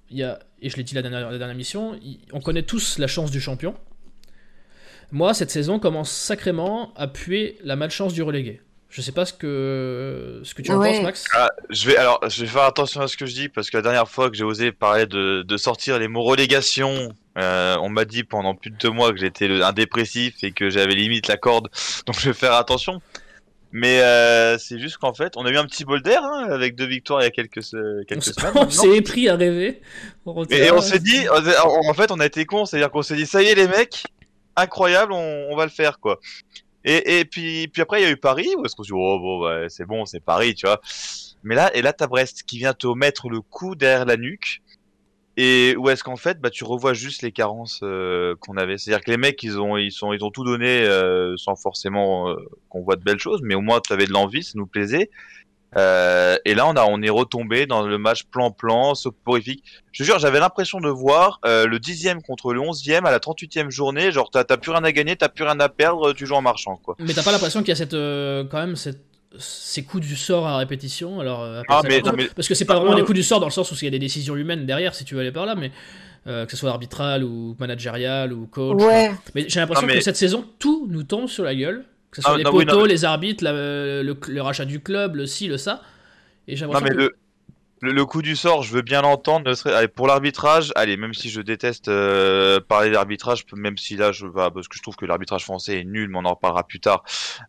et je l'ai dit la dernière, la dernière mission, on connaît tous la chance du champion. Moi, cette saison commence sacrément à puer la malchance du relégué. Je sais pas ce que, ce que tu en Ouais. penses, Max. Ah, je vais alors, je vais faire attention à ce que je dis parce que la dernière fois que j'ai osé parler de, de sortir les mots relégation Euh, on m'a dit pendant plus de deux mois que j'étais un dépressif et que j'avais limite la corde, donc je vais faire attention. Mais euh, c'est juste qu'en fait, on a eu un petit bol d'air hein, avec deux victoires il y a quelques, On quelques semaines. on s'est épris à rêver. On Et, et on s'est dit, en en fait, on a été cons, c'est-à-dire qu'on s'est dit, ça y est les mecs, incroyable, on, on va le faire quoi. Et, et puis, puis après, il y a eu Paris, où est-ce qu'on se dit, oh bon, ouais, c'est bon, c'est Paris, tu vois. Mais là, et là, t'as Brest qui vient te mettre le coup derrière la nuque. Et où est-ce qu'en fait, bah, tu revois juste les carences euh, qu'on avait. C'est-à-dire que les mecs, ils ont, ils sont, ils ont tout donné euh, sans forcément euh, qu'on voit de belles choses, mais au moins, tu avais de l'envie, ça nous plaisait. Euh, et là, on a, on est retombé dans le match plan-plan, soporifique. Je te jure, j'avais l'impression de voir euh, le dixième contre le onzième à la 38e journée. Genre, t'as plus rien à gagner, t'as plus rien à perdre, tu joues en marchant, quoi. Mais t'as pas l'impression qu'il y a cette, euh, quand même cette, ces coups du sort à répétition? Alors, euh, Ah, mais- non, mais- Parce que c'est pas vraiment Ah, des coups du sort dans le sens où il y a des décisions humaines derrière, si tu veux aller par là, mais euh, que ce soit arbitral ou managérial ou coach. Ouais, Mais j'ai l'impression mais- que cette saison, tout nous tombe sur la gueule. Que ce soit Ah, les non, poteaux, les arbitres, la- le, le rachat du club, le ci, le ça. Et Non, mais que... le, le, le coup du sort, je veux bien l'entendre. ne serait- allez, Pour l'arbitrage, allez, même si je déteste euh, parler d'arbitrage, même si là, je va parce que je trouve que l'arbitrage français est nul, mais on en reparlera plus tard.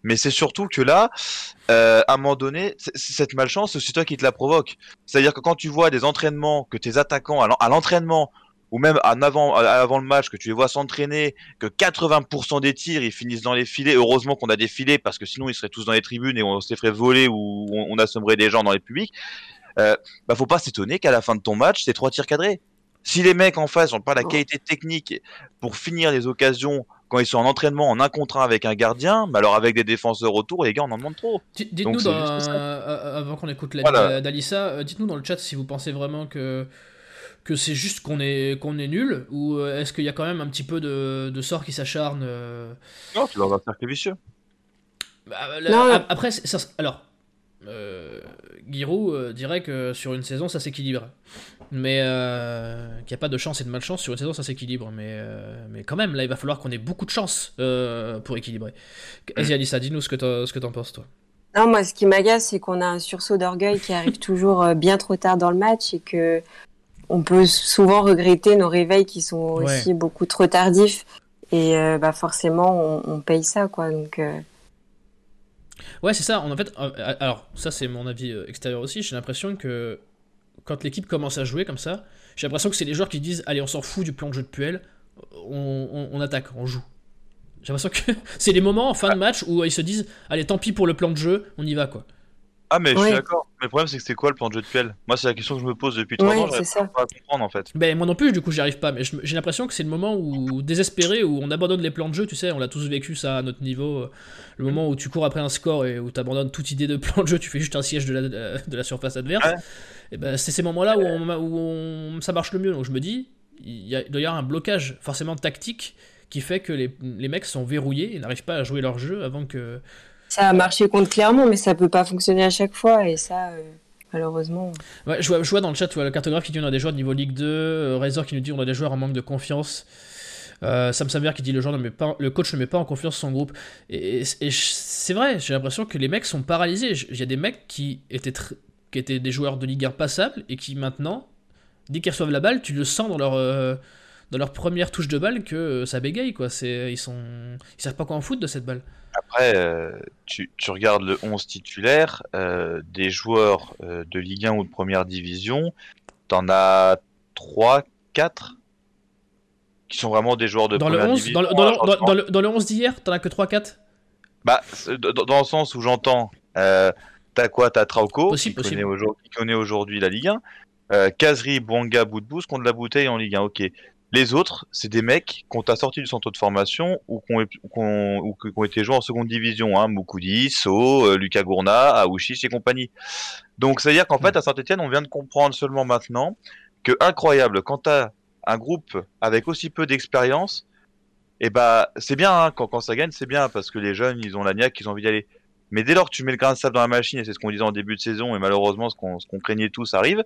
Mais c'est surtout que là, euh, à un moment donné, cette malchance, c'est toi qui te la provoque. C'est-à-dire que quand tu vois des entraînements, que tes attaquants à l'entraînement ou même en avant, avant le match, que tu les vois s'entraîner, que 80% des tirs ils finissent dans les filets. Heureusement qu'on a des filets parce que sinon ils seraient tous dans les tribunes et on se les ferait voler ou on, on assommerait des gens dans les publics. Euh, bah faut pas s'étonner qu'à la fin de ton match, c'est trois tirs cadrés. Si les mecs en face n'ont pas la qualité technique pour finir les occasions quand ils sont en entraînement en un contre un avec un gardien, bah alors avec des défenseurs autour, les gars, on en demande trop. Di- Dites-nous, euh, avant qu'on écoute l'avis Voilà. d'Alissa, euh, dites-nous dans le chat si vous pensez vraiment que, que c'est juste qu'on est, qu'on est nul, ou euh, est-ce qu'il y a quand même un petit peu de, de sort qui s'acharne euh, Non, tu dans un cercle vicieux. bah, là, Non. ap- Après, c'est- ça, alors, euh, Giroud euh, dirait que sur une saison, ça s'équilibre. Mais euh, qu'il n'y a pas de chance et de malchance, sur une saison, ça s'équilibre. Mais, euh, mais quand même, là, il va falloir qu'on ait beaucoup de chance euh, pour équilibrer. Vas-y, Alissa, dis-nous ce que t'en ce que t'en penses, toi? Non, moi, ce qui m'agace, c'est qu'on a un sursaut d'orgueil qui arrive toujours euh, bien trop tard dans le match et que on peut souvent regretter nos réveils qui sont aussi beaucoup trop tardifs. Et euh, bah forcément, on, on paye ça, quoi. Donc, euh, Ouais, c'est ça. En fait, euh, alors, ça, c'est mon avis extérieur aussi. J'ai l'impression que quand l'équipe commence à jouer comme ça, j'ai l'impression que c'est les joueurs qui disent Allez, on s'en fout du plan de jeu de Puel, on, on- on attaque, on joue. J'ai l'impression que c'est les moments en fin de match où ils se disent Allez, tant pis pour le plan de jeu, on y va, quoi. Ah mais je suis d'accord. Mais le problème c'est que c'est quoi le plan de jeu de Puel? Moi c'est la question que je me pose depuis trois ans, ça. pas à comprendre en fait. Ben, moi non plus, du coup, j'y arrive pas. Mais je- j'ai l'impression que c'est le moment où, désespéré, où on abandonne les plans de jeu, tu sais, on l'a tous vécu ça à notre niveau. euh, Le moment où tu cours après un score et où tu abandonnes toute idée de plan de jeu, tu fais juste un siège de la, de la surface adverse. Ouais. Et ben, c'est ces moments-là où, on, où on- ça marche le mieux. Donc je me dis, il, y a, il doit y avoir un blocage forcément tactique qui fait que les, les mecs sont verrouillés et n'arrivent pas à jouer leur jeu avant que. Ça a marché contre Clermont, mais ça peut pas fonctionner à chaque fois. Et ça, euh, malheureusement. Je, vois, dans le chat, vois, le cartographe qui dit on a des joueurs de niveau Ligue 2, euh, Razor qui nous dit on a des joueurs en manque de confiance. Euh, Sam Samer qui dit le, joueur ne met pas, le coach ne met pas en confiance son groupe. Et, et- c'est vrai, j'ai l'impression que les mecs sont paralysés. Il y a des mecs qui étaient, qui étaient des joueurs de Ligue 1 passables et qui maintenant, dès qu'ils reçoivent la balle, tu le sens dans leur, dans leur première touche de balle que euh, ça bégaye. Quoi. C'est, ils, sont, ils savent pas quoi en foutre de cette balle. Après, euh, tu, tu regardes le 11 titulaire, euh, des joueurs euh, de Ligue 1 ou de Première Division, t'en as 3, 4 qui sont vraiment des joueurs de Dans le, Première 11, Division. dans, le, dans, le, hein, dans- dans le, dans le 11 d'hier, t'en as que 3-4 Bah, c'est- dans, le sens où j'entends, t'as quoi? T'as Trauco, Possible, qui, possible. Connaît aujourd'hui, qui connaît aujourd'hui la Ligue 1, euh, Kazri, Bouanga, Boudbous contre la bouteille en Ligue 1, ok. Les autres, c'est des mecs qu'on t'a sorti du centre de formation ou qui ont, qu'on- ou qui ont été joués en seconde division, hein, Moukoudi, So, euh, Lucas Gourna, Aouchiche et compagnie. Donc, c'est-à-dire qu'en fait, à Saint-Etienne, on vient de comprendre seulement maintenant que, incroyable, quand t'as un groupe avec aussi peu d'expérience, et bah, c'est bien, hein, quand, quand ça gagne, c'est bien, parce que les jeunes, ils ont la niaque, ils ont envie d'y aller. Mais dès lors que tu mets le grain de sable dans la machine, et c'est ce qu'on disait en début de saison, et malheureusement, ce qu'on ce qu'on craignait tous arrive,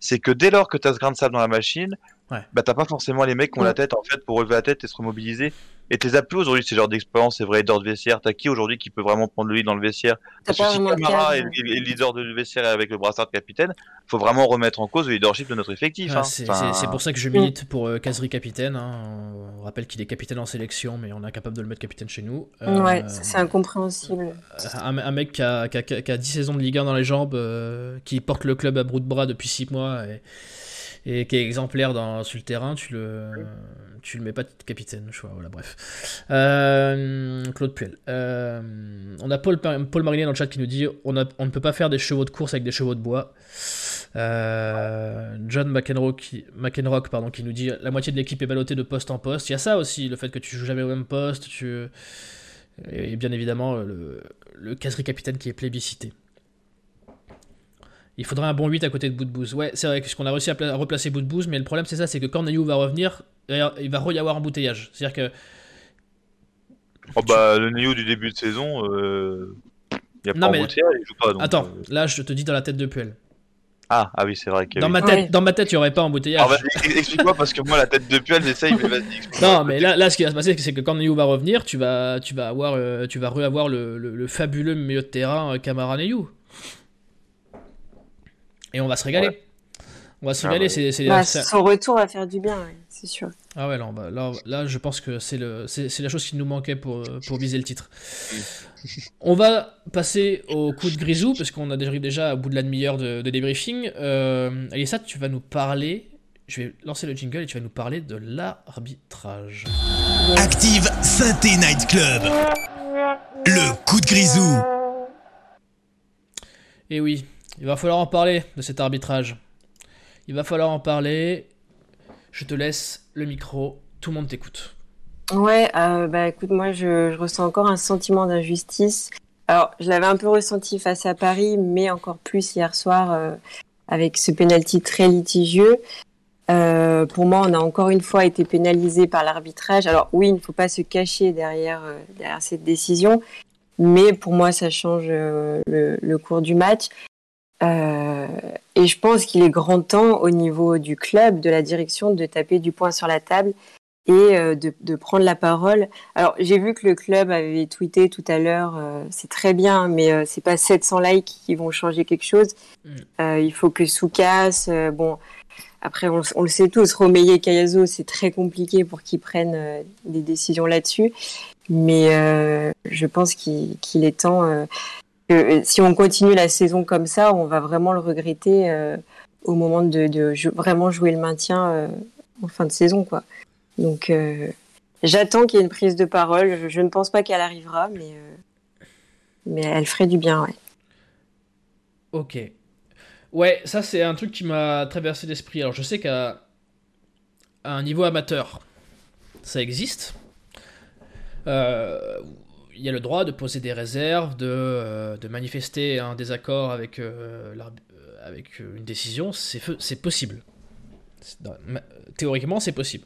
c'est que dès lors que tu as ce grain de sable dans la machine, Ouais. bah t'as pas forcément les mecs qui ont Ouais. la tête, en fait, pour relever la tête et se remobiliser. Et tes appels aujourd'hui, ces genres d'expérience, c'est vrai, d'ordre vestiaire. T'as qui aujourd'hui qui peut vraiment prendre le lead dans le vestiaire? T'as Parce que pas si Camara est, est le leader de vestiaire avec le brassard de capitaine, faut vraiment remettre en cause le leadership de notre effectif. Ah, hein. c'est Enfin, pour ça que je milite pour euh, Kazri capitaine. hein. On rappelle qu'il est capitaine en sélection, mais on est incapable de le mettre capitaine chez nous. Euh, Ouais, ça, c'est incompréhensible. un, un mec qui a, qui, a, qui a 10 saisons de Ligue 1 dans les jambes, euh, qui porte le club à bout de bras depuis 6 mois et, et qui est exemplaire dans, sur le terrain, tu le, tu le mets pas capitaine, je vois, voilà, bref. Euh, Claude Puel. Euh, on a Paul, Paul Marinier dans le chat qui nous dit on, a- on ne peut pas faire des chevaux de course avec des chevaux de bois. Euh, John McEnroe qui, McEnroe, pardon, qui nous dit la moitié de l'équipe est ballottée de poste en poste. Il y a ça aussi, le fait que tu joues jamais au même poste, tu, et bien évidemment le, le caserie capitaine qui est plébiscité. Il faudrait un bon 8 à côté de Boudbouz. Ouais, c'est vrai que ce qu'on a réussi à, pla- à replacer Boudbouz, mais le problème c'est ça, c'est que quand Nayou va revenir, il va re y avoir embouteillage. C'est-à-dire que Oh bah, le Neo du début de saison, euh... il y a Non, pas mais- embouteillage, il joue pas. Donc, Attends, euh, là je te dis dans la tête de Puel. Ah, ah oui, c'est vrai a Dans ma tête, Ouais. dans ma tête, il y aurait pas embouteillage. Explique-moi parce que moi la tête de Puel, j'essaye, mais vas-y. explique-moi. Non, mais là, là, ce qui va se passer, c'est que quand Neyou va revenir, tu vas, tu vas avoir, euh, tu vas re-avoir le, le- le fabuleux milieu de terrain euh, Camara Neyou. Et on va se régaler. On va se Ah régaler. ouais. C'est, c'est- Bah, c'est- son retour va faire du bien, ouais, c'est sûr. Ah ouais, là, on va- là, là, je pense que c'est, le, c'est, la chose qui nous manquait pour, pour viser le titre. On va passer au coup de grisou, parce qu'on a déjà, déjà au bout de la demi-heure de, de débriefing. Euh, Alissa, tu vas nous parler. Je vais lancer le jingle et tu vas nous parler de l'arbitrage. Active Synthé Night Club. Le coup de grisou. Et oui, il va falloir en parler de cet arbitrage. Il va falloir en parler. Je te laisse le micro. Tout le monde t'écoute. Ouais, euh, bah écoute, moi je, ressens encore un sentiment d'injustice. Alors, je l'avais un peu ressenti face à Paris, mais encore plus hier soir euh, avec ce penalty très litigieux. Euh, pour moi, on a encore une fois été pénalisé par l'arbitrage. Alors oui, il ne faut pas se cacher derrière, derrière cette décision, mais pour moi, ça change le cours du match. Euh, et je pense qu'il est grand temps au niveau du club, de la direction, de taper du poing sur la table et euh, de, de prendre la parole. Alors j'ai vu que le club avait tweeté tout à l'heure, euh, c'est très bien, mais c'est pas 700 likes qui vont changer quelque chose. Mm. Il faut que Soukas, bon, après on, on le sait tous, Romeyer et Cayazo, c'est très compliqué pour qu'ils prennent des décisions là-dessus. Mais je pense qu'il est temps euh, si on continue la saison comme ça, on va vraiment le regretter euh, au moment de, vraiment jouer le maintien euh, en fin de saison, quoi. Donc, j'attends qu'il y ait une prise de parole. Je, ne pense pas qu'elle arrivera, mais, mais elle ferait du bien, ouais. Ok. Ouais, ça c'est un truc qui m'a traversé l'esprit. Alors je sais qu'à un niveau amateur, ça existe. Il y a le droit de poser des réserves, de, euh, de manifester un désaccord avec, euh, euh, avec une décision. C'est possible. Théoriquement, c'est possible.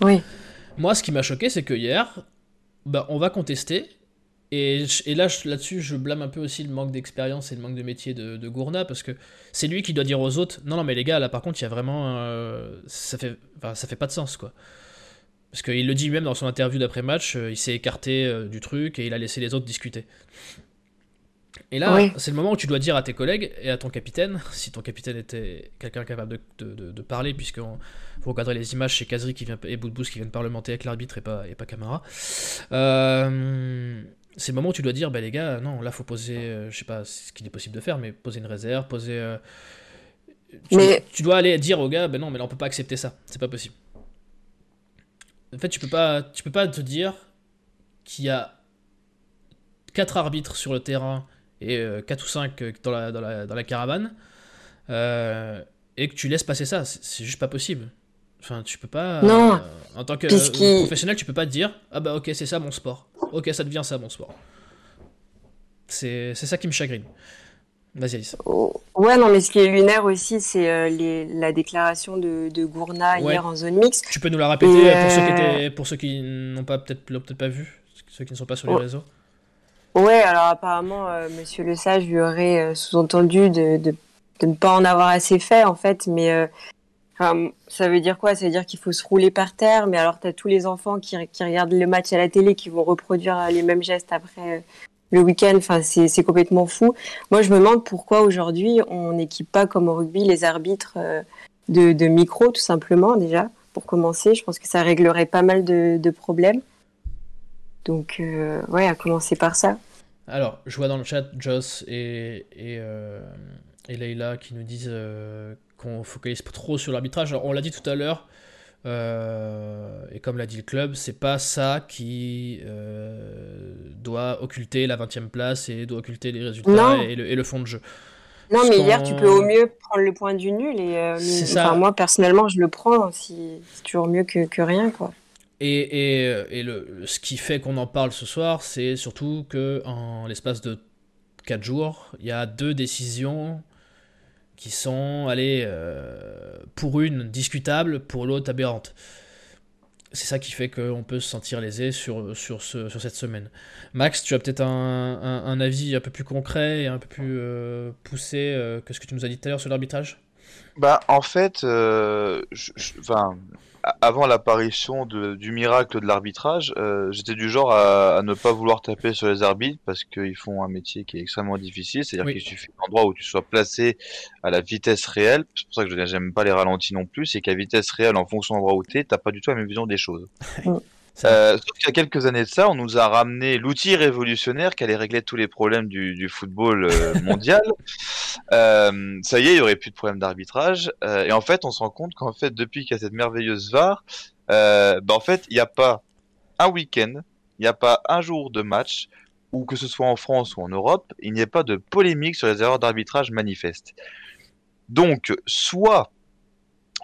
Oui. Moi, ce qui m'a choqué, c'est que hier, bah, on va contester. Et, et là, là-dessus, je blâme un peu aussi le manque d'expérience et le manque de métier de, de Gourna, parce que c'est lui qui doit dire aux autres Non, non, mais les gars, là, par contre, il y a vraiment. euh, ça, fait, enfin, ça fait pas de sens, quoi. Parce qu'il le dit lui-même dans son interview d'après-match, euh, il s'est écarté euh, du truc et il a laissé les autres discuter. Et là, Oui. c'est le moment où tu dois dire à tes collègues et à ton capitaine, si ton capitaine était quelqu'un capable de, de- de- de parler, puisque on- vous regarderez les images chez Kazri qui vient, et Boudbous qui viennent parlementer avec l'arbitre et pas, et pas Camara. Euh, c'est le moment où tu dois dire, bah les gars, non, là faut poser, euh, je sais pas ce qu'il est possible de faire, mais poser une réserve, poser. euh, tu, Mais- tu dois aller dire aux gars, ben non, mais là on peut pas accepter ça, c'est pas possible. En fait, tu peux pas, tu peux pas te dire qu'il y a quatre arbitres sur le terrain et 4 ou 5 dans la, dans la, dans la caravane euh, et que tu laisses passer ça. C'est juste pas possible. Enfin, tu peux pas. Non. euh, en tant que euh, professionnel, tu peux pas te dire Ah bah ok, c'est ça mon sport. Ok, ça devient ça mon sport. C'est c'est ça qui me chagrine. Vas-y, Alice. Oh, Ouais, non, mais ce qui est lunaire aussi, c'est euh, la déclaration de, de Gourna Ouais. hier en zone mixte. Tu peux nous la répéter Et, pour ceux qui euh, étaient, pour ceux qui n'ont pas peut-être l'ont peut-être pas vu, ceux qui ne sont pas sur les Oh. réseaux. Ouais, alors apparemment, euh, Monsieur Le Sage lui aurait euh, sous-entendu de, de, de ne pas en avoir assez fait, en fait, mais euh, ça veut dire quoi? Ça veut dire qu'il faut se rouler par terre, mais alors tu as tous les enfants qui, qui, regardent le match à la télé qui vont reproduire les mêmes gestes après le week-end. Enfin, c'est complètement fou. Moi, je me demande pourquoi aujourd'hui on n'équipe pas comme au rugby les arbitres de, de micro, tout simplement, déjà, pour commencer. Je pense que ça réglerait pas mal de, problèmes. Donc, euh, ouais, à commencer par ça. Alors, je vois dans le chat Joss et, et, euh, qui nous disent euh, qu'on focalise trop sur l'arbitrage. on l'a dit tout à l'heure, et comme l'a dit le club, c'est pas ça qui doit occulter la 20 e place et doit occulter les résultats et le, et le, fond de jeu. Non, mais hier, tu peux au mieux prendre le point du nul. Et ça. moi, personnellement, je le prends. Si... C'est toujours mieux que, que rien, quoi. Et, et, le, ce qui fait qu'on en parle ce soir, c'est surtout que en l'espace de 4 jours, il y a deux décisions qui sont, allez, euh, pour une discutable, pour l'autre aberrante. C'est ça qui fait qu'on peut se sentir lésé sur, sur, ce, sur cette semaine. Max, tu as peut-être un, un, avis un peu plus concret et un peu plus euh, poussé euh, que ce que tu nous as dit tout à l'heure sur l'arbitrage? Bah, en fait, je, avant l'apparition du miracle de l'arbitrage, euh, j'étais du genre à, ne pas vouloir taper sur les arbitres parce qu'ils font un métier qui est extrêmement difficile. C'est-à-dire qu'il suffit d'un endroit où tu sois placé à la vitesse réelle. C'est pour ça que je n'aime pas les ralentis non plus. C'est qu'à vitesse réelle, en fonction de l'endroit où tu es, t'as pas du tout la même vision des choses. Euh, sauf qu'il y a quelques années de ça, on nous a ramené l'outil révolutionnaire qui allait régler tous les problèmes du, du football euh, mondial. euh, ça y est, il y aurait plus de problème d'arbitrage. Euh, et en fait, on se rend compte qu'en fait, depuis qu'il y a cette merveilleuse VAR, euh, bah en fait, il n'y a pas un week-end, il n'y a pas un jour de match, ou que ce soit en France ou en Europe, il n'y ait pas de polémique sur les erreurs d'arbitrage manifestes. Donc, soit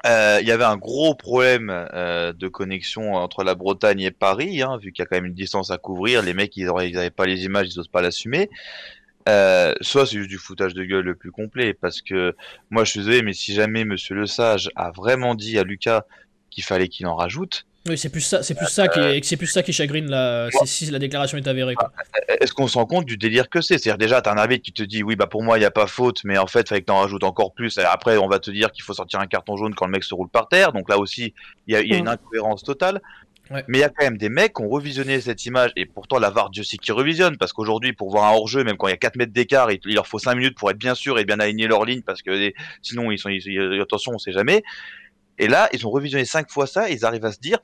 euh, il y avait un gros problème euh, de connexion entre la Bretagne et Paris, hein, vu qu'il y a quand même une distance à couvrir. Les mecs, ils n'avaient pas les images, ils n'osent pas l'assumer. Euh, soit c'est juste du foutage de gueule le plus complet, parce que moi je suis désolé, mais si jamais Monsieur Le Sage a vraiment dit à Lucas qu'il fallait qu'il en rajoute, oui, c'est plus ça, c'est plus ça qui, est, c'est plus ça qui chagrine là, si la déclaration est avérée. Quoi. Est-ce qu'on se rend compte du délire que c'est? C'est-à-dire déjà, t'as un arbitre qui te dit, oui, bah pour moi, il n'y a pas faute, mais en fait, il fallait que t'en rajoutes encore plus. Et après, on va te dire qu'il faut sortir un carton jaune quand le mec se roule par terre. Donc là aussi, il y a, y a une mm. incohérence totale. Mais il y a quand même des mecs qui ont revisionné cette image, et pourtant la VAR, Dieu sait qui revisionne, parce qu'aujourd'hui, pour voir un hors-jeu, même quand il y a 4 mètres d'écart, il, leur faut 5 minutes pour être bien sûr et bien aligner leur ligne, parce que sinon, ils sont, attention, on sait jamais. Et là, ils ont revisionné 5 fois ça, ils arrivent à se dire,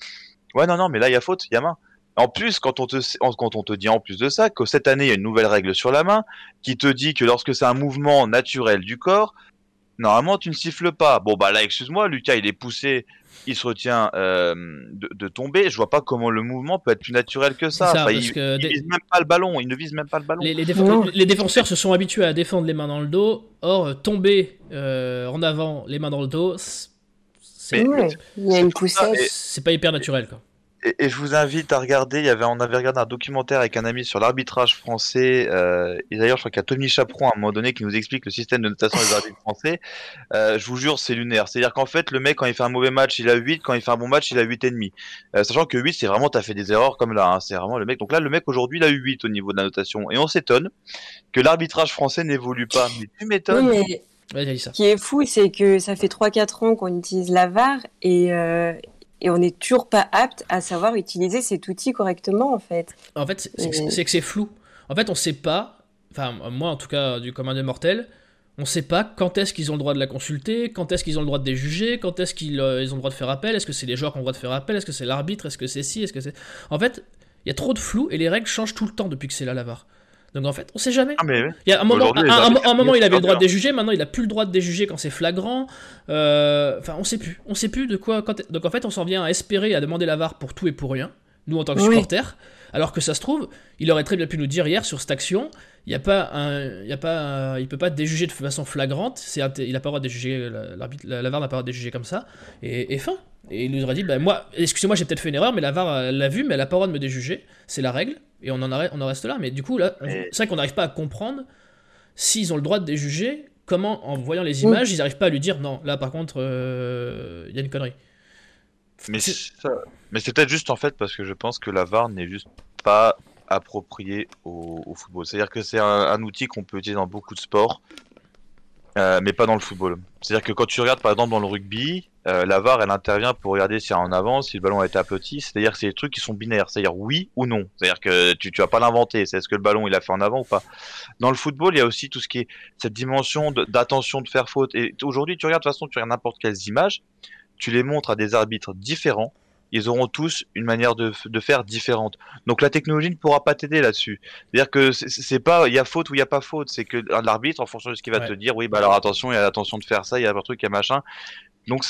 Ouais, non, non, mais là, il y a faute, il y a main. En plus, quand on, te, quand on te dit en plus de ça que cette année, il y a une nouvelle règle sur la main qui te dit que lorsque c'est un mouvement naturel du corps, normalement, tu ne siffles pas. Bon, bah là, excuse-moi, Lucas, il est poussé, il se retient euh, de, tomber. Je vois pas comment le mouvement peut être plus naturel que ça. il, ne vise même pas le ballon. Il ne vise même pas le ballon. Les, les, défenseurs se sont habitués à défendre les mains dans le dos. Or, tomber euh, en avant, les mains dans le dos, c'est C'est pas hyper naturel, quoi. Et, je vous invite à regarder. Il y avait, on avait regardé un documentaire avec un ami sur l'arbitrage français. Euh, et d'ailleurs, je crois qu'il y a Tony Chaperon à un moment donné qui nous explique le système de notation des arbitres français. Euh, je vous jure, c'est lunaire. C'est-à-dire qu'en fait, le mec, quand il fait un mauvais match, il a 8. Quand il fait un bon match, il a 8 et demi. Euh, sachant que 8, c'est vraiment, t'as fait des erreurs comme là. Hein. C'est vraiment le mec. Donc là, le mec aujourd'hui, il a eu 8 au niveau de la notation. Et on s'étonne que l'arbitrage français n'évolue pas. Mais tu m'étonnes. Ce qui est fou, c'est que ça fait 3-4 ans qu'on utilise la VAR et, euh, et on n'est toujours pas apte à savoir utiliser cet outil correctement, en fait. En fait, c'est que c'est flou. En fait, on ne sait pas, enfin, moi en tout cas, du commun des mortels, on ne sait pas quand est-ce qu'ils ont le droit de la consulter, quand est-ce qu'ils ont le droit de déjuger, quand est-ce qu'ils euh, ont le droit de faire appel, est-ce que c'est les joueurs qui ont le droit de faire appel, est-ce que c'est l'arbitre, est-ce que c'est ci, est-ce que c'est. En fait, il y a trop de flou et les règles changent tout le temps depuis que c'est là la VAR. Donc en fait, on sait jamais. Ah, il y a un moment, un, moment il avait le droit de déjuger, maintenant il a plus le droit de déjuger quand c'est flagrant. Euh, enfin, on sait plus. On sait plus de quoi. Donc en fait, on s'en vient à espérer, à demander la VAR pour tout et pour rien, nous en tant que supporters. Alors que ça se trouve, il aurait très bien pu nous dire hier sur cette action, il y a pas un, il y a pas, il peut pas déjuger de façon flagrante. C'est, il a pas le droit de déjuger, l'arbitre, la, VAR n'a pas le droit de déjuger comme ça. Et, et fin. Et il nous aurait dit, bah, moi, excusez-moi, j'ai peut-être fait une erreur, mais la VAR l'a vu, mais elle a pas le droit de me déjuger. C'est la règle et on en, arrête, on en reste là. Mais du coup, là, c'est vrai qu'on n'arrive pas à comprendre s'ils ont le droit de déjuger, comment, en voyant les images, ils n'arrivent pas à lui dire non, là par contre, il euh, y a une connerie. Mais c'est peut-être juste en fait parce que je pense que la VAR n'est juste pas appropriée au, football. C'est-à-dire que c'est un, outil qu'on peut utiliser dans beaucoup de sports, euh, mais pas dans le football. C'est-à-dire que quand tu regardes par exemple dans le rugby, euh, la VAR, elle intervient pour regarder si en avance, si le ballon est à petit. C'est-à-dire que c'est des trucs qui sont binaires, c'est-à-dire oui ou non. C'est-à-dire que tu, tu vas pas l'inventer. C'est est-ce que le ballon il a fait en avant ou pas. Dans le football, il y a aussi tout ce qui est cette dimension d'attention de, faire faute. Et aujourd'hui, tu regardes de toute façon, tu regardes n'importe quelles images, tu les montres à des arbitres différents ils auront tous une manière de, de faire différente. Donc la technologie ne pourra pas t'aider là-dessus. C'est-à-dire que c'est pas il y a faute ou il y a pas faute, c'est que l'arbitre en fonction de ce qu'il va te dire, oui bah alors attention, il y a l'attention de faire ça, il y a un truc, il y a machin. Donc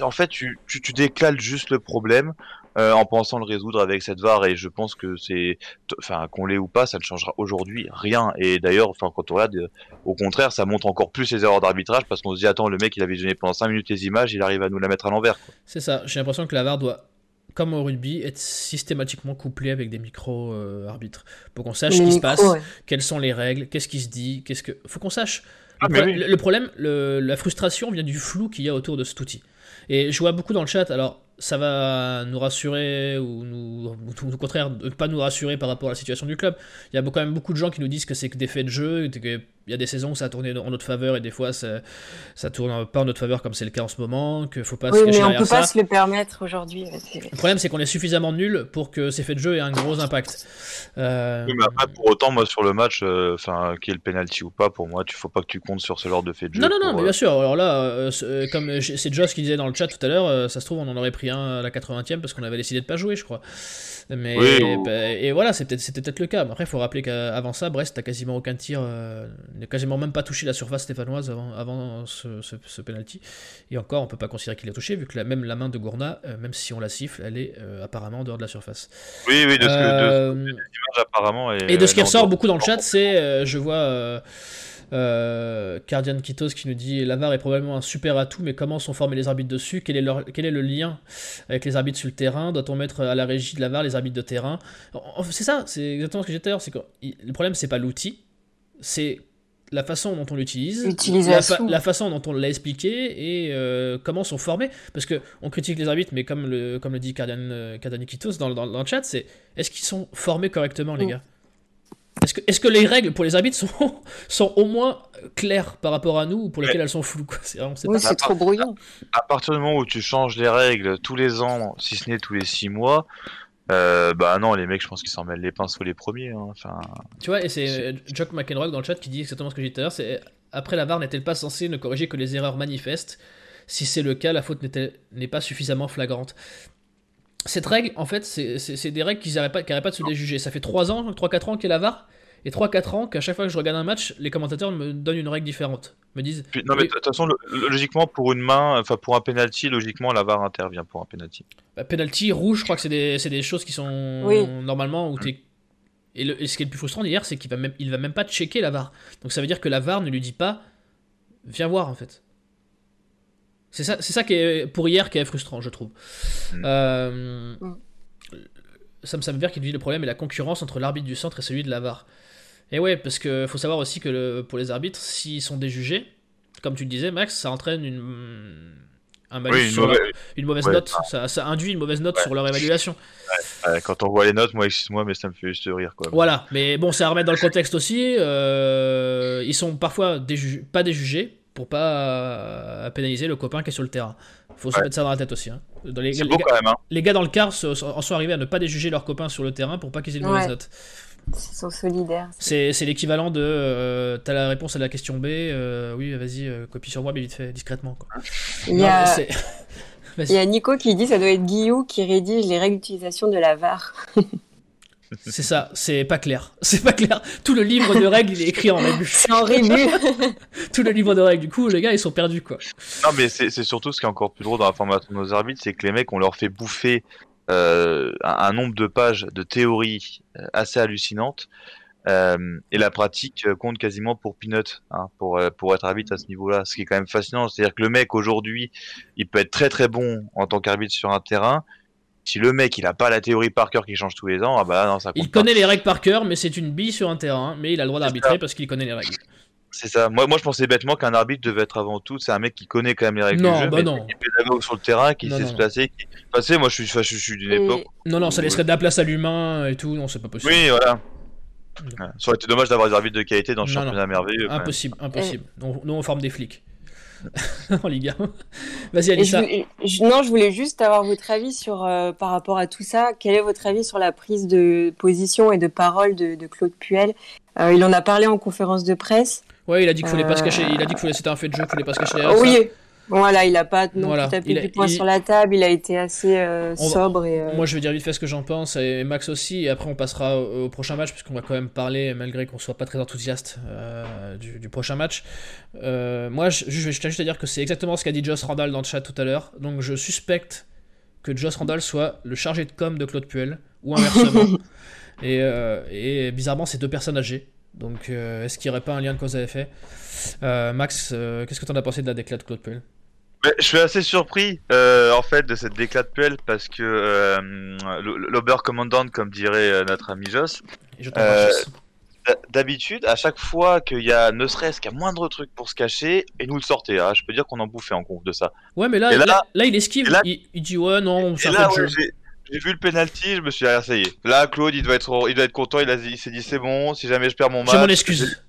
en fait tu, tu, tu décales juste le problème euh, en pensant le résoudre avec cette VAR et je pense que c'est enfin qu'on l'ait ou pas, ça ne changera aujourd'hui rien et d'ailleurs enfin quand on regarde euh, au contraire, ça montre encore plus les erreurs d'arbitrage parce qu'on se dit attends le mec il a visionné pendant 5 minutes les images, il arrive à nous la mettre à l'envers. C'est ça, j'ai l'impression que la VAR doit comme au rugby, être systématiquement couplé avec des micro-arbitres. pour qu'on sache ce qui se passe, quelles sont les règles, qu'est-ce qui se dit, qu'est-ce que. Faut qu'on sache. Ah, le, problème, la frustration vient du flou qu'il y a autour de cet outil. Et je vois beaucoup dans le chat, alors ça va nous rassurer ou nous, au contraire, pas nous rassurer par rapport à la situation du club. Il y a quand même beaucoup de gens qui nous disent que c'est que des faits de jeu, que il y a des saisons où ça a tourné en notre faveur et des fois ça, ça tourne pas en notre faveur comme c'est le cas en ce moment, qu'il faut pas oui, mais on peut pas se le permettre aujourd'hui. Le problème c'est qu'on est suffisamment nul pour que ces faits de jeu aient un gros impact. Euh... Oui, mais après pour autant moi sur le match, euh, enfin qui est le penalty ou pas, pour moi tu faut pas que tu comptes sur ce genre de faits de jeu. Non non non, mais bien euh, sûr. Alors là, euh, comme c'est Joss qui disait dans le chat tout à l'heure, ça se trouve on en aurait pris un à la 80e parce qu'on avait décidé de pas jouer, je crois. Mais bah, et voilà, c'était peut-être le cas. Après il faut rappeler qu'avant ça, Brest a quasiment aucun tir n'a quasiment même pas touché la surface stéphanoise avant, avant ce, ce, penalty. Et encore, on peut pas considérer qu'il a touché, vu que la, même la main de Gourna, euh, même si on la siffle, elle est euh, apparemment en dehors de la surface. Oui, oui, de ce que, de, euh, apparemment. Et, de ce qui ressort beaucoup dans le chat, c'est, je vois. Cardian Kitos qui nous dit Lavar est probablement un super atout, mais comment sont formés les arbitres dessus? Quel est, leur, quel est le lien avec les arbitres sur le terrain? Doit-on mettre à la régie de Lavar les arbitres de terrain? C'est ça, c'est exactement ce que j'ai dit c'est que le problème c'est pas l'outil, c'est la façon dont on l'utilise, la, façon dont on l'a expliqué et euh, comment sont formés. Parce que on critique les arbitres, mais comme le, comme le dit Cardanikitos euh, dans, dans, dans, le chat, c'est est-ce qu'ils sont formés correctement, les mm. gars? Est-ce que, est que, les règles pour les arbitres sont, sont au moins claires par rapport à nous ou pour lesquelles elles sont floues C'est oui, c'est trop brouillon. À, partir du moment où tu changes les règles tous les ans, si ce n'est tous les six mois, euh, bah non, les mecs, je pense qu'ils s'en mêlent les pinceaux les premiers. Hein. Enfin, tu vois, et c'est Jock McEnroe dans le chat qui dit exactement ce que j'ai dit tout à l'heure. C'est après la VAR n'est-elle pas censée ne corriger que les erreurs manifestes? Si c'est le cas, la faute n'est pas suffisamment flagrante. Cette règle, en fait, c'est des règles qui n'arrêtent pas, pas de se déjuger. Ça fait 3 ans, 3-4 ans qu'est la VAR et 3-4 ans qu'à chaque fois que je regarde un match, les commentateurs me donnent une règle différente. Me disent. non, mais de toute façon, logiquement, pour une main, enfin pour un penalty, logiquement, la VAR intervient pour un penalty. Bah, penalty, rouge, je crois que c'est des, des, choses qui sont normalement où es... Et, le, ce qui est le plus frustrant d'hier, c'est qu'il va même, il va même pas checker la VAR. Donc ça veut dire que la VAR ne lui dit pas, viens voir en fait. C'est ça, c'est ça qui est pour hier qui est frustrant, je trouve. Mm. Euh. Sam Samver qui dit le problème est la concurrence entre l'arbitre du centre et celui de la VAR. Et ouais, parce qu'il faut savoir aussi que pour les arbitres, s'ils sont déjugés, comme tu le disais, Max, ça entraîne une, un une, mauvaise, note. Ça, induit une mauvaise note sur leur évaluation. quand on voit les notes, moi, excuse-moi, mais ça me fait juste rire. Quoi. Voilà, mais bon, c'est à remettre dans le contexte aussi. Euh, ils sont parfois pas déjugés pour pas pénaliser le copain qui est sur le terrain. Faut se mettre ça dans la tête aussi. Hein. les, beau quand même, hein. les, gars dans le quart en sont arrivés à ne pas déjuger leur copain sur le terrain pour pas qu'ils aient une mauvaise note. Ils sont solidaires. C'est l'équivalent de euh, t'as la réponse à la question B, euh, oui, vas-y, euh, copie sur moi, mais vite fait, discrètement. Quoi. Il, y a... Il y a Nico qui dit ça doit être Guillaume qui rédige les règles d'utilisation de la VAR. C'est ça, c'est pas clair. C'est pas clair. Tout le livre de règles, il est écrit en rébus. C'est en rébus. Tout le livre de règles. Du coup, les gars, ils sont perdus, quoi. Non, mais c'est surtout ce qui est encore plus drôle dans la formation de nos arbitres, c'est que les mecs, on leur fait bouffer euh, un, nombre de pages de théorie euh, assez hallucinante. Euh, et la pratique compte quasiment pour peanut hein, pour pour être arbitre à ce niveau-là, ce qui est quand même fascinant. C'est-à-dire que le mec aujourd'hui, il peut être très très bon en tant qu'arbitre sur un terrain. Si le mec il a pas la théorie par cœur qui change tous les ans, ah bah non ça. il connaît les règles par cœur, mais c'est une bille sur un terrain, mais il a le droit d'arbitrer parce qu'il connaît les règles. C'est ça. Moi, moi, je pensais bêtement qu'un arbitre devait être avant tout, c'est un mec qui connaît quand même les règles du jeu, bah mais non. qui est pédagogue sur le terrain, qui sait se placer. Qui... moi, je suis, je, suis d'une époque. Non, non, ça laisserait de la place à l'humain et tout. Non, c'est pas possible. Oui, voilà. Ça aurait été dommage d'avoir des arbitres de qualité dans le championnat merveilleux. Impossible, impossible. Nous, on forme des flics. en Ligue 1. Vas-y, Alissa. non, je voulais juste avoir votre avis sur, euh, par rapport à tout ça. Quel est votre avis sur la prise de position et de parole de, Claude Puel? Euh, Il en a parlé en conférence de presse. Ouais, il a dit qu'il fallait pas se cacher. Il a dit que c'était un fait de jeu, qu'il fallait pas se cacher derrière. Oui, voilà, il a pas non tapé du poing sur la table, il a été assez euh, sobre. Et, euh, Moi, je vais dire vite fait ce que j'en pense, et Max aussi, et après on passera au, prochain match, puisqu'on va quand même parler, malgré qu'on soit pas très enthousiaste euh, du, prochain match. moi, je, je, je tiens juste à dire que c'est exactement ce qu'a dit Joss Randall dans le chat tout à l'heure, donc je suspecte que Joss Randall soit le chargé de com de Claude Puel, ou inversement. et, et bizarrement, c'est deux personnes âgées. Donc, est-ce qu'il n'y aurait pas un lien de cause à effet Max, qu'est-ce que tu en as pensé de la déclaration de Claude Puel je suis assez surpris euh, en fait de cette déclat de Puel parce que euh, l'Obercommandant, comme dirait euh, notre ami Joss, d'habitude, à chaque fois qu'il y a ne serait-ce qu'un moindre truc pour se cacher, et nous le sortait. Hein, je peux dire qu'on en bouffait en compte de ça. Ouais, mais là, là, là, il esquive. il, dit ouais, non, ça fait le jeu. J'ai vu le penalty, je me suis dit, ah, ça y est. Là, Claude, il doit être, il doit être content. Il, a, il s'est dit, c'est bon, si jamais je perds mon match. J'ai mon excuse.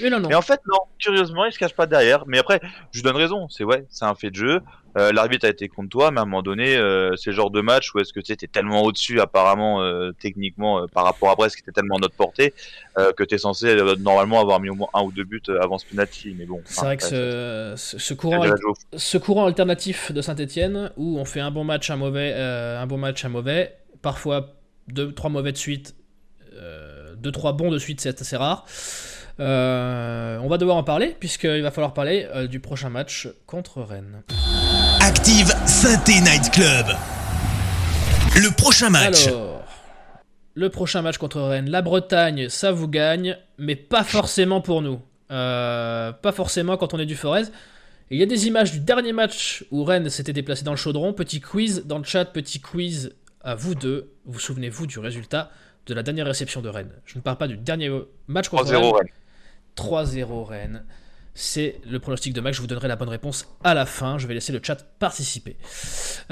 Mais non, non. Et en fait, non, curieusement, il se cache pas derrière. Mais après, je lui donne raison. C'est ouais, c'est un fait de jeu. Euh, l'arbitre a été contre toi, mais à un moment donné, euh, c'est le genre de match où est-ce que tu es tellement au-dessus, apparemment, euh, techniquement, par rapport à Brest, qui était tellement à notre portée, que tu es censé normalement avoir mis au moins un ou deux buts avant ce penalty. Mais bon. C'est vrai que ce, ce, courant, ce courant alternatif de Saint-Etienne, où on fait un bon match, un mauvais, un bon match, un mauvais, parfois deux, trois mauvais de suite, deux, trois bons de suite, c'est assez rare. Euh, on va devoir en parler, puisqu'il va falloir parler euh, du prochain match contre Rennes. Active Synthé Night Club. Le prochain match. Alors, le prochain match contre Rennes. La Bretagne, ça vous gagne, mais pas forcément pour nous. Euh, pas forcément quand on est du Forez. Il y a des images du dernier match où Rennes s'était déplacé dans le chaudron. Petit quiz dans le chat, petit quiz à vous deux. Vous souvenez-vous du résultat de la dernière réception de Rennes? Je ne parle pas du dernier match contre Rennes. 3-0 Rennes. C'est le pronostic de Max. Je vous donnerai la bonne réponse à la fin. Je vais laisser le chat participer.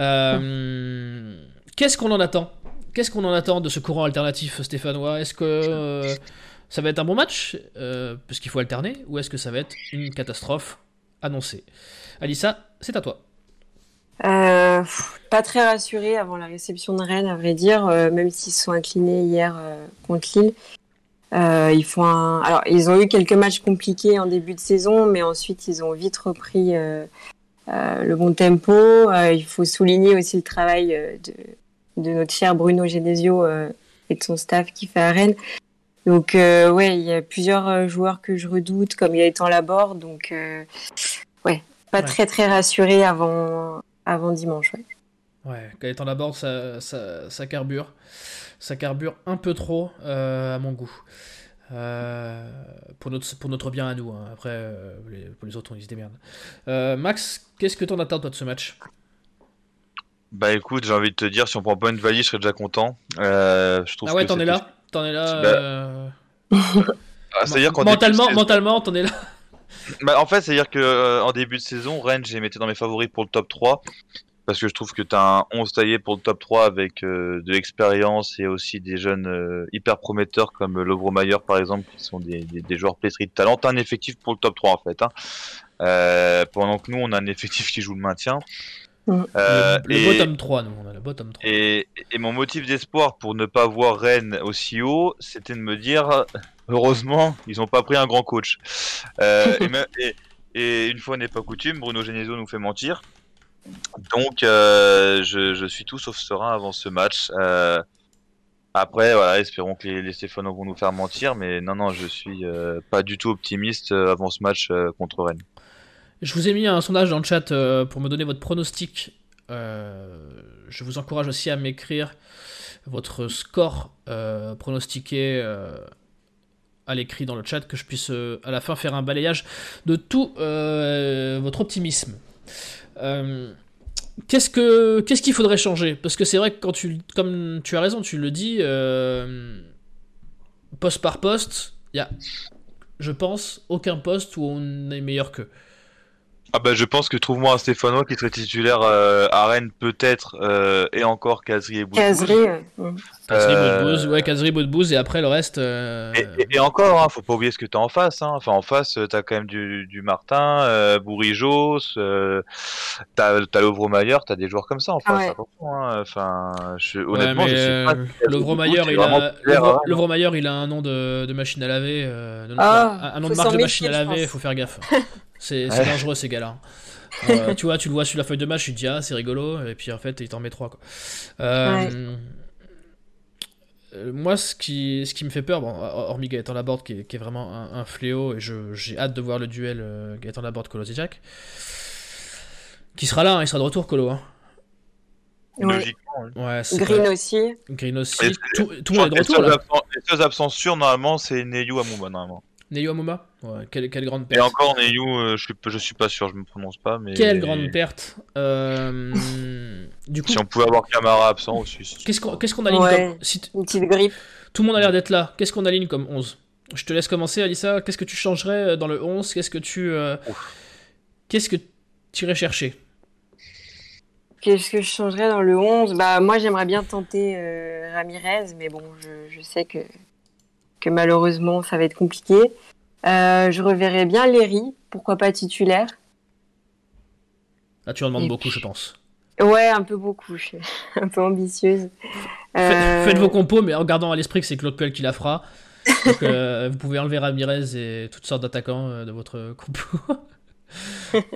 Euh, qu'est-ce qu'on en attend? Qu'est-ce qu'on en attend de ce courant alternatif stéphanois Est-ce que euh, ça va être un bon match? Euh, Puisqu'il faut alterner. Ou est-ce que ça va être une catastrophe annoncée? Alissa, c'est à toi. pas très rassuré avant la réception de Rennes, à vrai dire, même s'ils sont inclinés hier contre Lille. Euh, ils font un... Alors, ils ont eu quelques matchs compliqués en début de saison, mais ensuite ils ont vite repris euh, euh, le bon tempo. Il faut souligner aussi le travail de, de notre cher Bruno Genesio et de son staff qui fait à Rennes. Donc, ouais, il y a plusieurs joueurs que je redoute, comme il y a étant Laborde. Donc, ouais, pas très très rassuré avant, avant dimanche. Ouais, ouais Gaëtan Laborde, ça, ça, ça carbure ça carbure un peu trop euh, à mon goût. Euh, pour, notre, pour notre bien à nous. Hein. Après, euh, pour les autres, on y se démerde. Max, qu'est-ce que t'en attends toi de ce match? Bah écoute, j'ai envie de te dire, si on prend pas une valise, je serais déjà content. je trouve ah ouais, t'en es là? T'en es là ah, C'est-à-dire mentalement, mentalement, t'en es là? Bah, en fait, c'est-à-dire que en début de saison, Rennes, j'ai mis dans mes favoris pour le top 3 parce que je trouve que tu as un 11 taillé pour le top 3 avec euh, de l'expérience et aussi des jeunes euh, hyper prometteurs comme Lovromayer par exemple qui sont des, des, des joueurs pétris de talent. T'as un effectif pour le top 3 en fait. Hein. Euh, pendant que nous on a un effectif qui joue le maintien. Mm. Euh, le, et, bottom 3, nous, on a le bottom 3. Et, et mon motif d'espoir pour ne pas voir Rennes aussi haut, c'était de me dire, heureusement, ils n'ont pas pris un grand coach. Euh, et, et, une fois n'est pas coutume, Bruno Genesio nous fait mentir. Donc, euh, je, suis tout sauf serein avant ce match. Euh, après, espérons que les, les vont nous faire mentir, mais non, non, je suis euh, pas du tout optimiste avant ce match contre Rennes. Je vous ai mis un sondage dans le chat pour me donner votre pronostic. je vous encourage aussi à m'écrire votre score pronostiqué à l'écrit dans le chat, que je puisse à la fin faire un balayage de tout votre optimisme. Euh, qu'est-ce que qu'est-ce qu'il faudrait changer? Parce que c'est vrai que quand tu comme tu as raison, tu le dis euh, poste par poste, il y a je pense aucun poste où on est meilleur que Ah bah je pense que trouve-moi un Stéphanois qui serait titulaire euh, à Rennes peut-être euh, et encore Kazri et Boudbouz. Caserie, ouais. Kazri, Euh, Boudbouz, ouais, Kazri, Boudbouz, et après le reste. euh, Et, et- et encore, hein, faut pas oublier ce que t'as en face. Hein. Enfin, en face, t'as quand même du, du Martin, euh, Bourrijos, euh, t'as t'as Lovromayer, t'as des joueurs comme ça en face. Ouais. Hein. Enfin, je, honnêtement, mais je sais pas. si Kazri Lovromayer, il a hein. Lovromayer, il a un nom de, de machine à laver, euh, de Ah, un, un nom de marque de machine à laver, faut faire gaffe. C'est Ouais. dangereux ces gars-là. Euh, tu vois, tu le vois sur la feuille de match, tu te dis ah c'est rigolo, et puis en fait il t'en met trois quoi. Euh, euh, Moi, ce qui, ce qui me fait peur, bon, hormis Gaëtan Laborde qui est, qui est vraiment un, un fléau, et je- j'ai hâte de voir le duel euh, Gaëtan Laborde Colo Jack, qui sera là, hein, il sera de retour Colo. Hein. Ouais. Ouais, Green vrai. aussi. Green aussi. Et- Tout, le monde est de retour là. Les seuls absents sûrs, normalement, c'est Neyu Amouma, normalement. Neyu Amuma Ouais, quelle, quelle grande Et perte. encore, Neyu, euh, je, suis, je suis pas sûr, je me prononce pas, mais. Quelle grande perte. Euh, du coup, Si on pouvait avoir Camara absent aussi. qu'est-ce qu'on aligne Ouais. comme. Si t- Une petite grippe. tout le monde a l'air d'être là, qu'est-ce qu'on aligne comme 11 Je te laisse commencer, Alissa. Qu'est-ce que tu changerais euh, dans le 11 Qu'est-ce que tu. euh, Qu'est-ce que tu irais chercher? Qu'est-ce que je changerais dans le 11 Bah moi j'aimerais bien tenter euh, Ramirez, mais bon je, je sais que, que malheureusement ça va être compliqué. Euh, je reverrais bien Léry, pourquoi pas titulaire. Là, tu en demandes Et beaucoup, puis- je pense. Ouais, un peu beaucoup, je suis un peu ambitieuse. Faites, Euh, faites vos compos, mais en gardant à l'esprit que c'est Claude Puel qui la fera. Donc, euh, vous pouvez enlever Ramirez et toutes sortes d'attaquants de votre compo.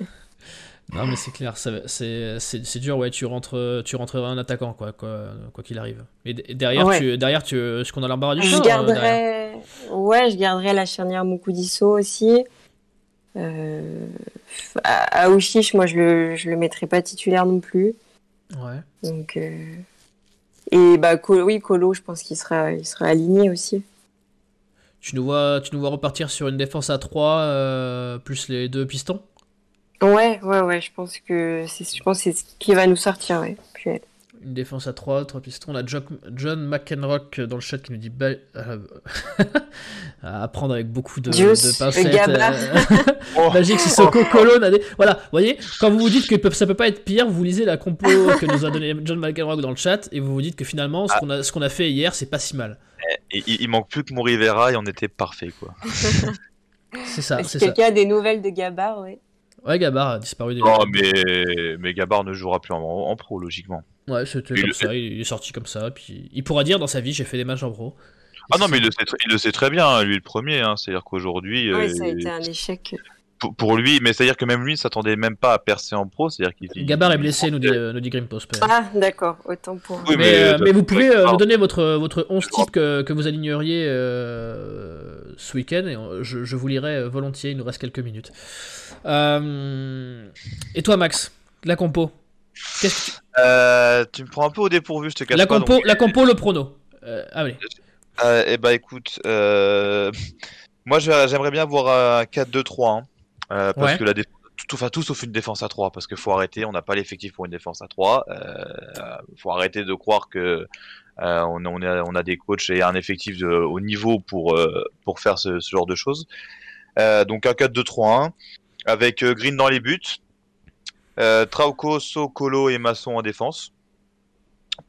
non, mais c'est clair, c'est dur, ouais, tu, rentres, tu rentreras un attaquant, quoi quoi quoi qu'il arrive. Et derrière, Ouais. tu, derrière tu, est-ce qu'on a l'embarras du Je choix euh, derrière garderais, ouais, je garderais la charnière Moukudiso aussi. Euh... À moi je le, je le mettrais pas titulaire non plus. Ouais. Donc, euh, Et bah, Colo, oui, Colo, je pense qu'il sera, il sera aligné aussi. Tu nous vois, tu nous vois repartir sur une défense à 3 euh, plus les deux pistons? Ouais, ouais, ouais, je pense que c'est, je pense que c'est ce qui va nous sortir, ouais. Puis, Une défense à 3, 3 pistons. On a John, McEnrock dans le chat qui nous dit ba- euh, à prendre avec beaucoup de, Juice, de pincettes. Gabba. Oh. Magic, Sissoko, Colo, Nadé. Voilà, vous voyez, quand vous vous dites que ça peut pas être pire, vous lisez la compo que nous a donné John McEnrock dans le chat et vous vous dites que finalement, ce Ah. qu'on a, ce qu'on a fait hier, c'est pas si mal. Et il, il manque plus que mon Rivera et on était parfait, quoi. C'est ça, Est-ce c'est que quelqu'un a des nouvelles de Gabar, ouais? Ouais, Gabar a disparu déjà. Non, mais, mais Gabar ne jouera plus en, en pro, logiquement. Ouais, c'était Il comme le- ça, il est sorti comme ça, puis il pourra dire dans sa vie, j'ai fait des matchs en pro. Ah non, mais il le sait, tr- il le sait très bien, lui le premier. Hein, C'est-à-dire qu'aujourd'hui, Ouais, euh, ça a été un échec. pour, pour lui, mais c'est-à-dire que même lui, il s'attendait même pas à percer en pro. C'est-à-dire qu'il. Gabar est blessé, nous dit, euh, nous dit. Ah, d'accord, autant pour. Oui, mais, mais, euh, mais vous pouvez euh, nous donner votre, votre 11 Je type que, que vous aligneriez euh, ce week-end et je, je vous lirai volontiers, il nous reste quelques minutes. Euh, et toi, Max, la compo que tu- Euh, tu me prends un peu au dépourvu, je te cache la, pas. compo, donc- la compo, le prono. Euh, ah oui. Euh, eh bah écoute, euh, moi j'aimerais bien voir un 4-2-3, hein, euh, parce Ouais. que la défense, tout, enfin tout sauf une défense à 3, parce qu'il faut arrêter, on n'a pas l'effectif pour une défense à 3, euh, faut arrêter de croire que euh, on, on, a, on a des coachs et un effectif de, au niveau pour, euh, pour faire ce, ce genre de choses. Donc un 4-2-3-1, avec euh, Green dans les buts, euh, Trauco, So, Colo et Masson en défense,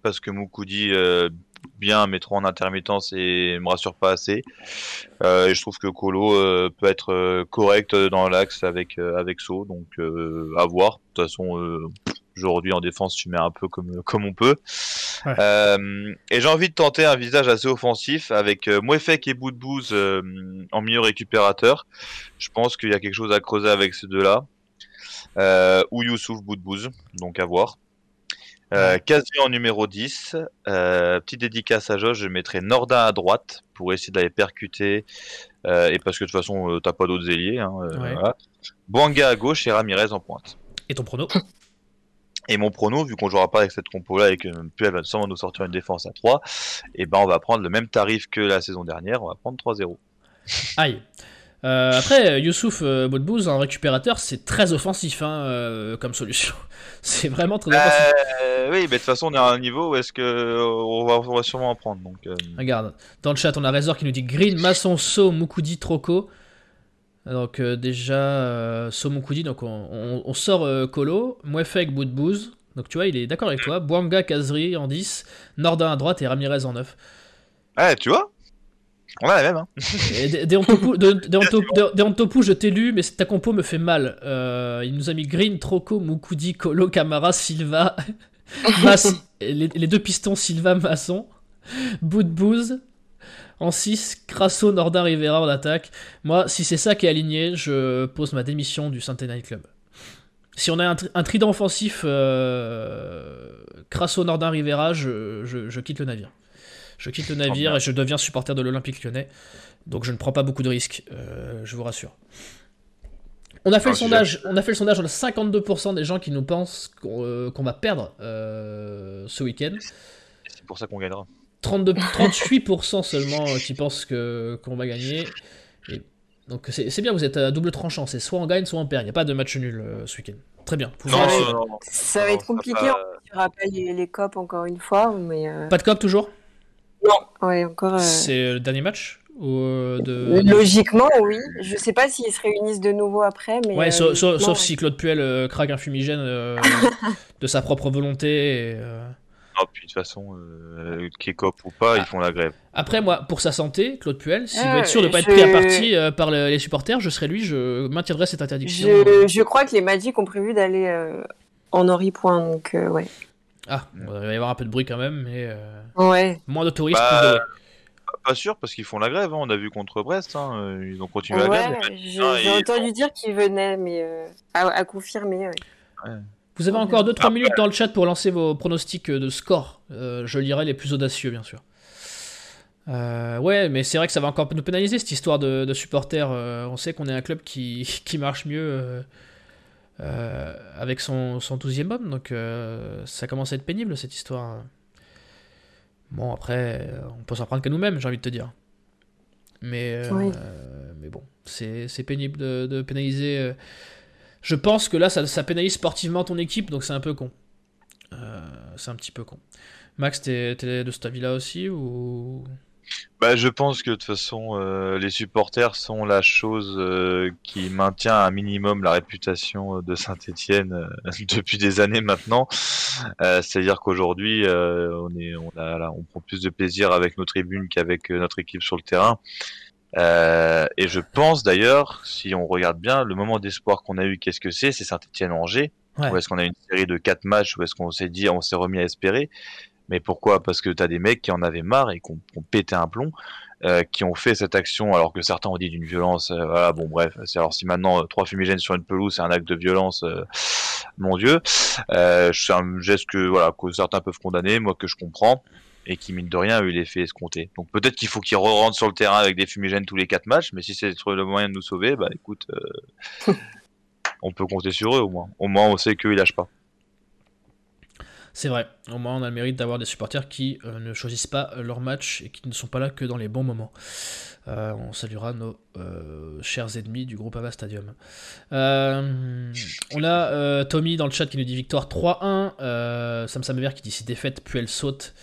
parce que Moukoudi euh, bien, mais trop en intermittence et me rassure pas assez. Euh, et je trouve que Colo euh, peut être correct dans l'axe avec avec So, donc à voir. De toute façon, aujourd'hui en défense, tu mets un peu comme comme on peut. Ouais. Euh, et j'ai envie de tenter un visage assez offensif avec euh, Mouefek et Boudbouz euh, en milieu récupérateur. Je pense qu'il y a quelque chose à creuser avec ces deux-là. Euh, ou Youssouf Boudbouz, donc à voir. Euh, Casier en numéro 10. Euh, petite dédicace à Josh, je mettrai Nordin à droite pour essayer d'aller percuter. Euh, et parce que de toute façon, euh, t'as pas d'autres ailiers. Hein, euh, Ouais. voilà. Bouanga à gauche et Ramirez en pointe. Et ton prono? Et mon prono, vu qu'on jouera pas avec cette compo-là et que Puel va sûrement nous sortir une défense à 3, et ben on va prendre le même tarif que la saison dernière, on va prendre 3-0. Aïe. Euh, après, Youssouf euh, en récupérateur, c'est très offensif hein, euh, comme solution. C'est vraiment très offensif. Euh, oui, mais de toute façon, on est à un niveau où est-ce que on va, on va sûrement en prendre. Donc, Regarde, dans le chat, on a Razor qui nous dit Green, Masson, So, Moukoudi, Troco. Donc euh, déjà, euh, donc on, on- on sort euh, Colo, Mouefek, Boudbouz. Donc tu vois, il est d'accord avec toi. Bouanga, Kazri en 10, Nordin à droite et Ramirez en 9. Ouais, tu vois On a la même, hein. Déontopu, je t'ai lu, mais ta compo me fait mal. Euh, il nous a mis Green, Troco, Mukudi, Colo, Camara, Silva, Mas- et les, les deux pistons Silva, Masson, Boudbouz. En 6, Crasso, Nordin, Rivera en attaque. Moi, si c'est ça qui est aligné, je pose ma démission du Saint Night Club. Si on a un, tri- un trident offensif, euh, Crasso, Nordin, Rivera, je, je- je quitte le navire. Je quitte le navire et je deviens supporter de l'Olympique lyonnais. Donc je ne prends pas beaucoup de risques, euh, je vous rassure. On a fait Ah, le sondage, on a fait le sondage, on a 52% des gens qui nous pensent qu'on euh, va perdre euh, ce week-end. C'est pour ça qu'on gagnera. 32, 38% seulement euh, qui pensent que qu'on va gagner. Et donc c'est c'est bien, vous êtes à double tranchant, c'est soit on gagne, soit on perd. Il n'y a pas de match nul euh, ce week-end. Très bien. Vous Non, non, non, non. Ça va Non, être compliqué. pas- Tu rappelles les, les copes encore une fois, mais euh, Pas de cop toujours? Ouais, encore. euh, C'est le dernier match ou euh, de... Logiquement, oui. Je sais pas s'ils se réunissent de nouveau après, mais. Ouais, euh, sauf, si Claude Puel euh, craque un fumigène euh, de sa propre volonté. et, euh, Non, puis de toute façon, euh, K-Cop ou pas, ils font la grève. Après, moi, pour sa santé, Claude Puel, s'il Ah, veut être sûr de ne pas être pris à partie euh, par le- les supporters, je serais lui, je maintiendrai cette interdiction. Je, je crois que les Magic ont prévu d'aller euh, en Henri Point, donc euh, ouais. Ah, il va y avoir un peu de bruit quand même, mais euh, Ouais. moins de touristes, Bah, plus de bruit. Pas sûr, parce qu'ils font la grève, hein. on a vu contre Brest, hein. ils ont continué la Ouais, grève. les j'ai entendu dire qu'ils venaient, mais euh, à, à confirmer. ouais. Vous avez encore 2-3 Après- minutes dans le chat pour lancer vos pronostics de score. Euh, je lirai les plus audacieux, bien sûr. Euh, ouais, mais c'est vrai que ça va encore nous pénaliser cette histoire de, de supporters. Euh, on sait qu'on est un club qui, qui marche mieux euh, euh, avec son, son 12e homme, donc euh, ça commence à être pénible cette histoire. Bon, après, on peut s'en prendre qu'à nous-mêmes, j'ai envie de te dire. Mais, euh, Oui. euh, mais bon, c'est c'est pénible de, de pénaliser. Je pense que là, ça, pénalise sportivement ton équipe, donc c'est un peu con. Euh, c'est un petit peu con. Max, t'es de cet avis-là aussi ou? Bah, je pense que de toute façon, euh, les supporters sont la chose euh, qui maintient un minimum la réputation de Saint-Étienne depuis des années maintenant. C'est-à-dire qu'aujourd'hui, on prend plus de plaisir avec nos tribunes qu'avec notre équipe sur le terrain. Euh, et je pense d'ailleurs, si on regarde bien, le moment d'espoir qu'on a eu, qu'est-ce que c'est? C'est Saint-Étienne-Angers. Ouais. Ou est-ce qu'on a une série de quatre matchs Ou est-ce qu'on s'est dit, on s'est remis à espérer Mais pourquoi? Parce que t'as des mecs qui en avaient marre et qui ont, qui ont pété un plomb, euh, qui ont fait cette action alors que certains ont dit d'une violence. euh, voilà, bon bref. Alors si maintenant euh, trois fumigènes sur une pelouse, c'est un acte de violence. euh, mon Dieu, euh, c'est un geste que voilà que certains peuvent condamner, moi que je comprends et qui mine de rien a eu l'effet escompté. Donc peut-être qu'il faut qu'ils re-rentrent sur le terrain avec des fumigènes tous les quatre matchs, mais si c'est le moyen de nous sauver, bah écoute, euh, on peut compter sur eux au moins. Au moins on sait qu'ils lâchent pas. C'est vrai, au moins on a le mérite d'avoir des supporters qui euh, ne choisissent pas euh, leur match et qui ne sont pas là que dans les bons moments. Euh, on saluera nos euh, chers ennemis du groupe Ava Stadium. Euh, on a euh, Tommy dans le chat qui nous dit victoire 3-1. Euh, Sam Samever qui dit si défaite, puis elle saute.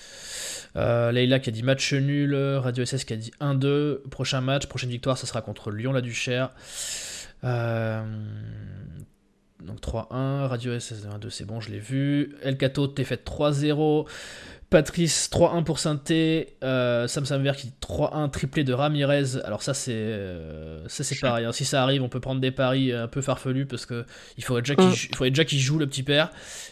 Euh, Leïla qui a dit match nul. Radio SS qui a dit 1-2. Prochain match, prochaine victoire, ça sera contre Lyon-la-Duchère. Euh, donc 3-1, Radio SS 1-2, c'est bon, je l'ai vu. El Cato, t'es fait 3-0. Patrice, 3-1 pour Sainté. Euh, Sam Samver qui dit 3-1, triplé de Ramirez. Alors ça, c'est euh, ça c'est pareil. hein. Si ça arrive, on peut prendre des paris un peu farfelus parce que il faudrait déjà qu'il Mm. il faudrait déjà qu'il joue, le petit père.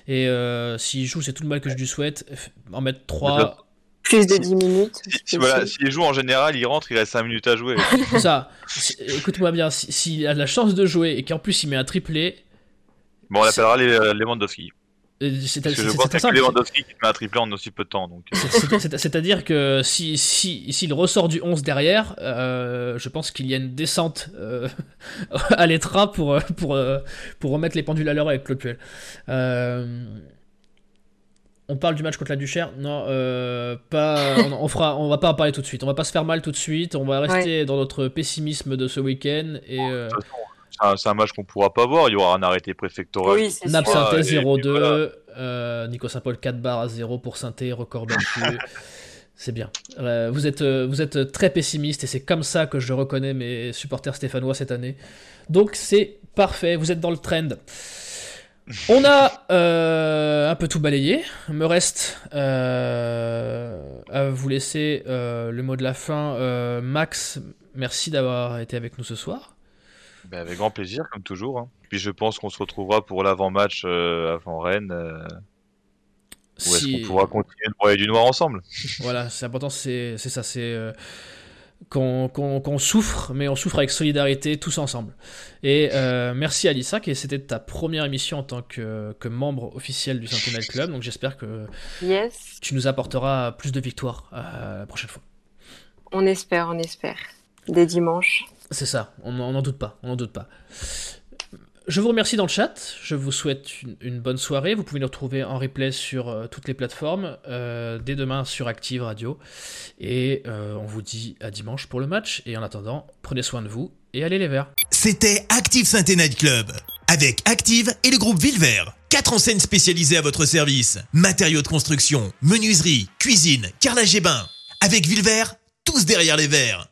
Et euh, s'il joue, c'est tout le mal que je lui souhaite. En mettre 3... Plus de 10 minutes. Si, si, voilà, possible. s'il joue en général, il rentre, il reste 5 minutes à jouer. C'est ça. Si- Écoute-moi bien, si- s'il a la chance de jouer et qu'en plus il met un triplé, Bon, on l'appellera les euh, Lewandowski. euh, c'est. Lewandowski qui met un triplé en aussi peu de temps. Donc, euh, C'est- c'est- c'est- C'est-à-dire que si, si, s'il ressort du 11 derrière, euh, je pense qu'il y a une descente euh, à l'étra pour, pour, pour remettre les pendules à l'heure avec Claude Puel. Euh, on parle du match contre la Duchère Non, euh, pas, on, on fera, on va pas en parler tout de suite. On va pas se faire mal tout de suite. On va rester dans notre pessimisme de ce week-end. Et euh, c'est un- match qu'on pourra pas voir. Il y aura un arrêté préfectoral. Oui, Nap sûr. Sainté et puis 0-2, voilà. euh, Nico Saint-Paul 4 barres à 0 pour Sainté, record battu. C'est bien. Euh, vous, êtes, vous êtes très pessimiste et c'est comme ça que je reconnais mes supporters stéphanois cette année. Donc c'est parfait, vous êtes dans le trend. On a euh, un peu tout balayé. Il me reste à vous laisser le mot de la fin. Max, merci d'avoir été avec nous ce soir. Ben, avec grand plaisir, comme toujours. Hein. Puis je pense qu'on se retrouvera pour l'avant-match avant Rennes. Ou est-ce qu'on pourra continuer de broyer du noir ensemble Voilà, c'est important, c'est ça, c'est qu'on souffre, mais on souffre avec solidarité tous ensemble. Et euh, merci Alissa, qui c'était ta première émission en tant que, que membre officiel du Sentinel Club, donc j'espère que yes. tu nous apporteras plus de victoires euh, la prochaine fois. On espère, on espère. Des dimanches. C'est ça, on n'en doute pas, on n'en doute pas. Je vous remercie dans le chat, je vous souhaite une, bonne soirée. Vous pouvez nous retrouver en replay sur euh, toutes les plateformes, euh, dès demain sur Active Radio. Et euh, on vous dit à dimanche pour le match. Et en attendant, prenez soin de vous et allez les verts. C'était Active saint Night Club, avec Active et le groupe Villevert. Quatre enseignes spécialisées à votre service. Matériaux de construction, menuiserie, cuisine, carrelage et bain. Avec Villevert, tous derrière les verres.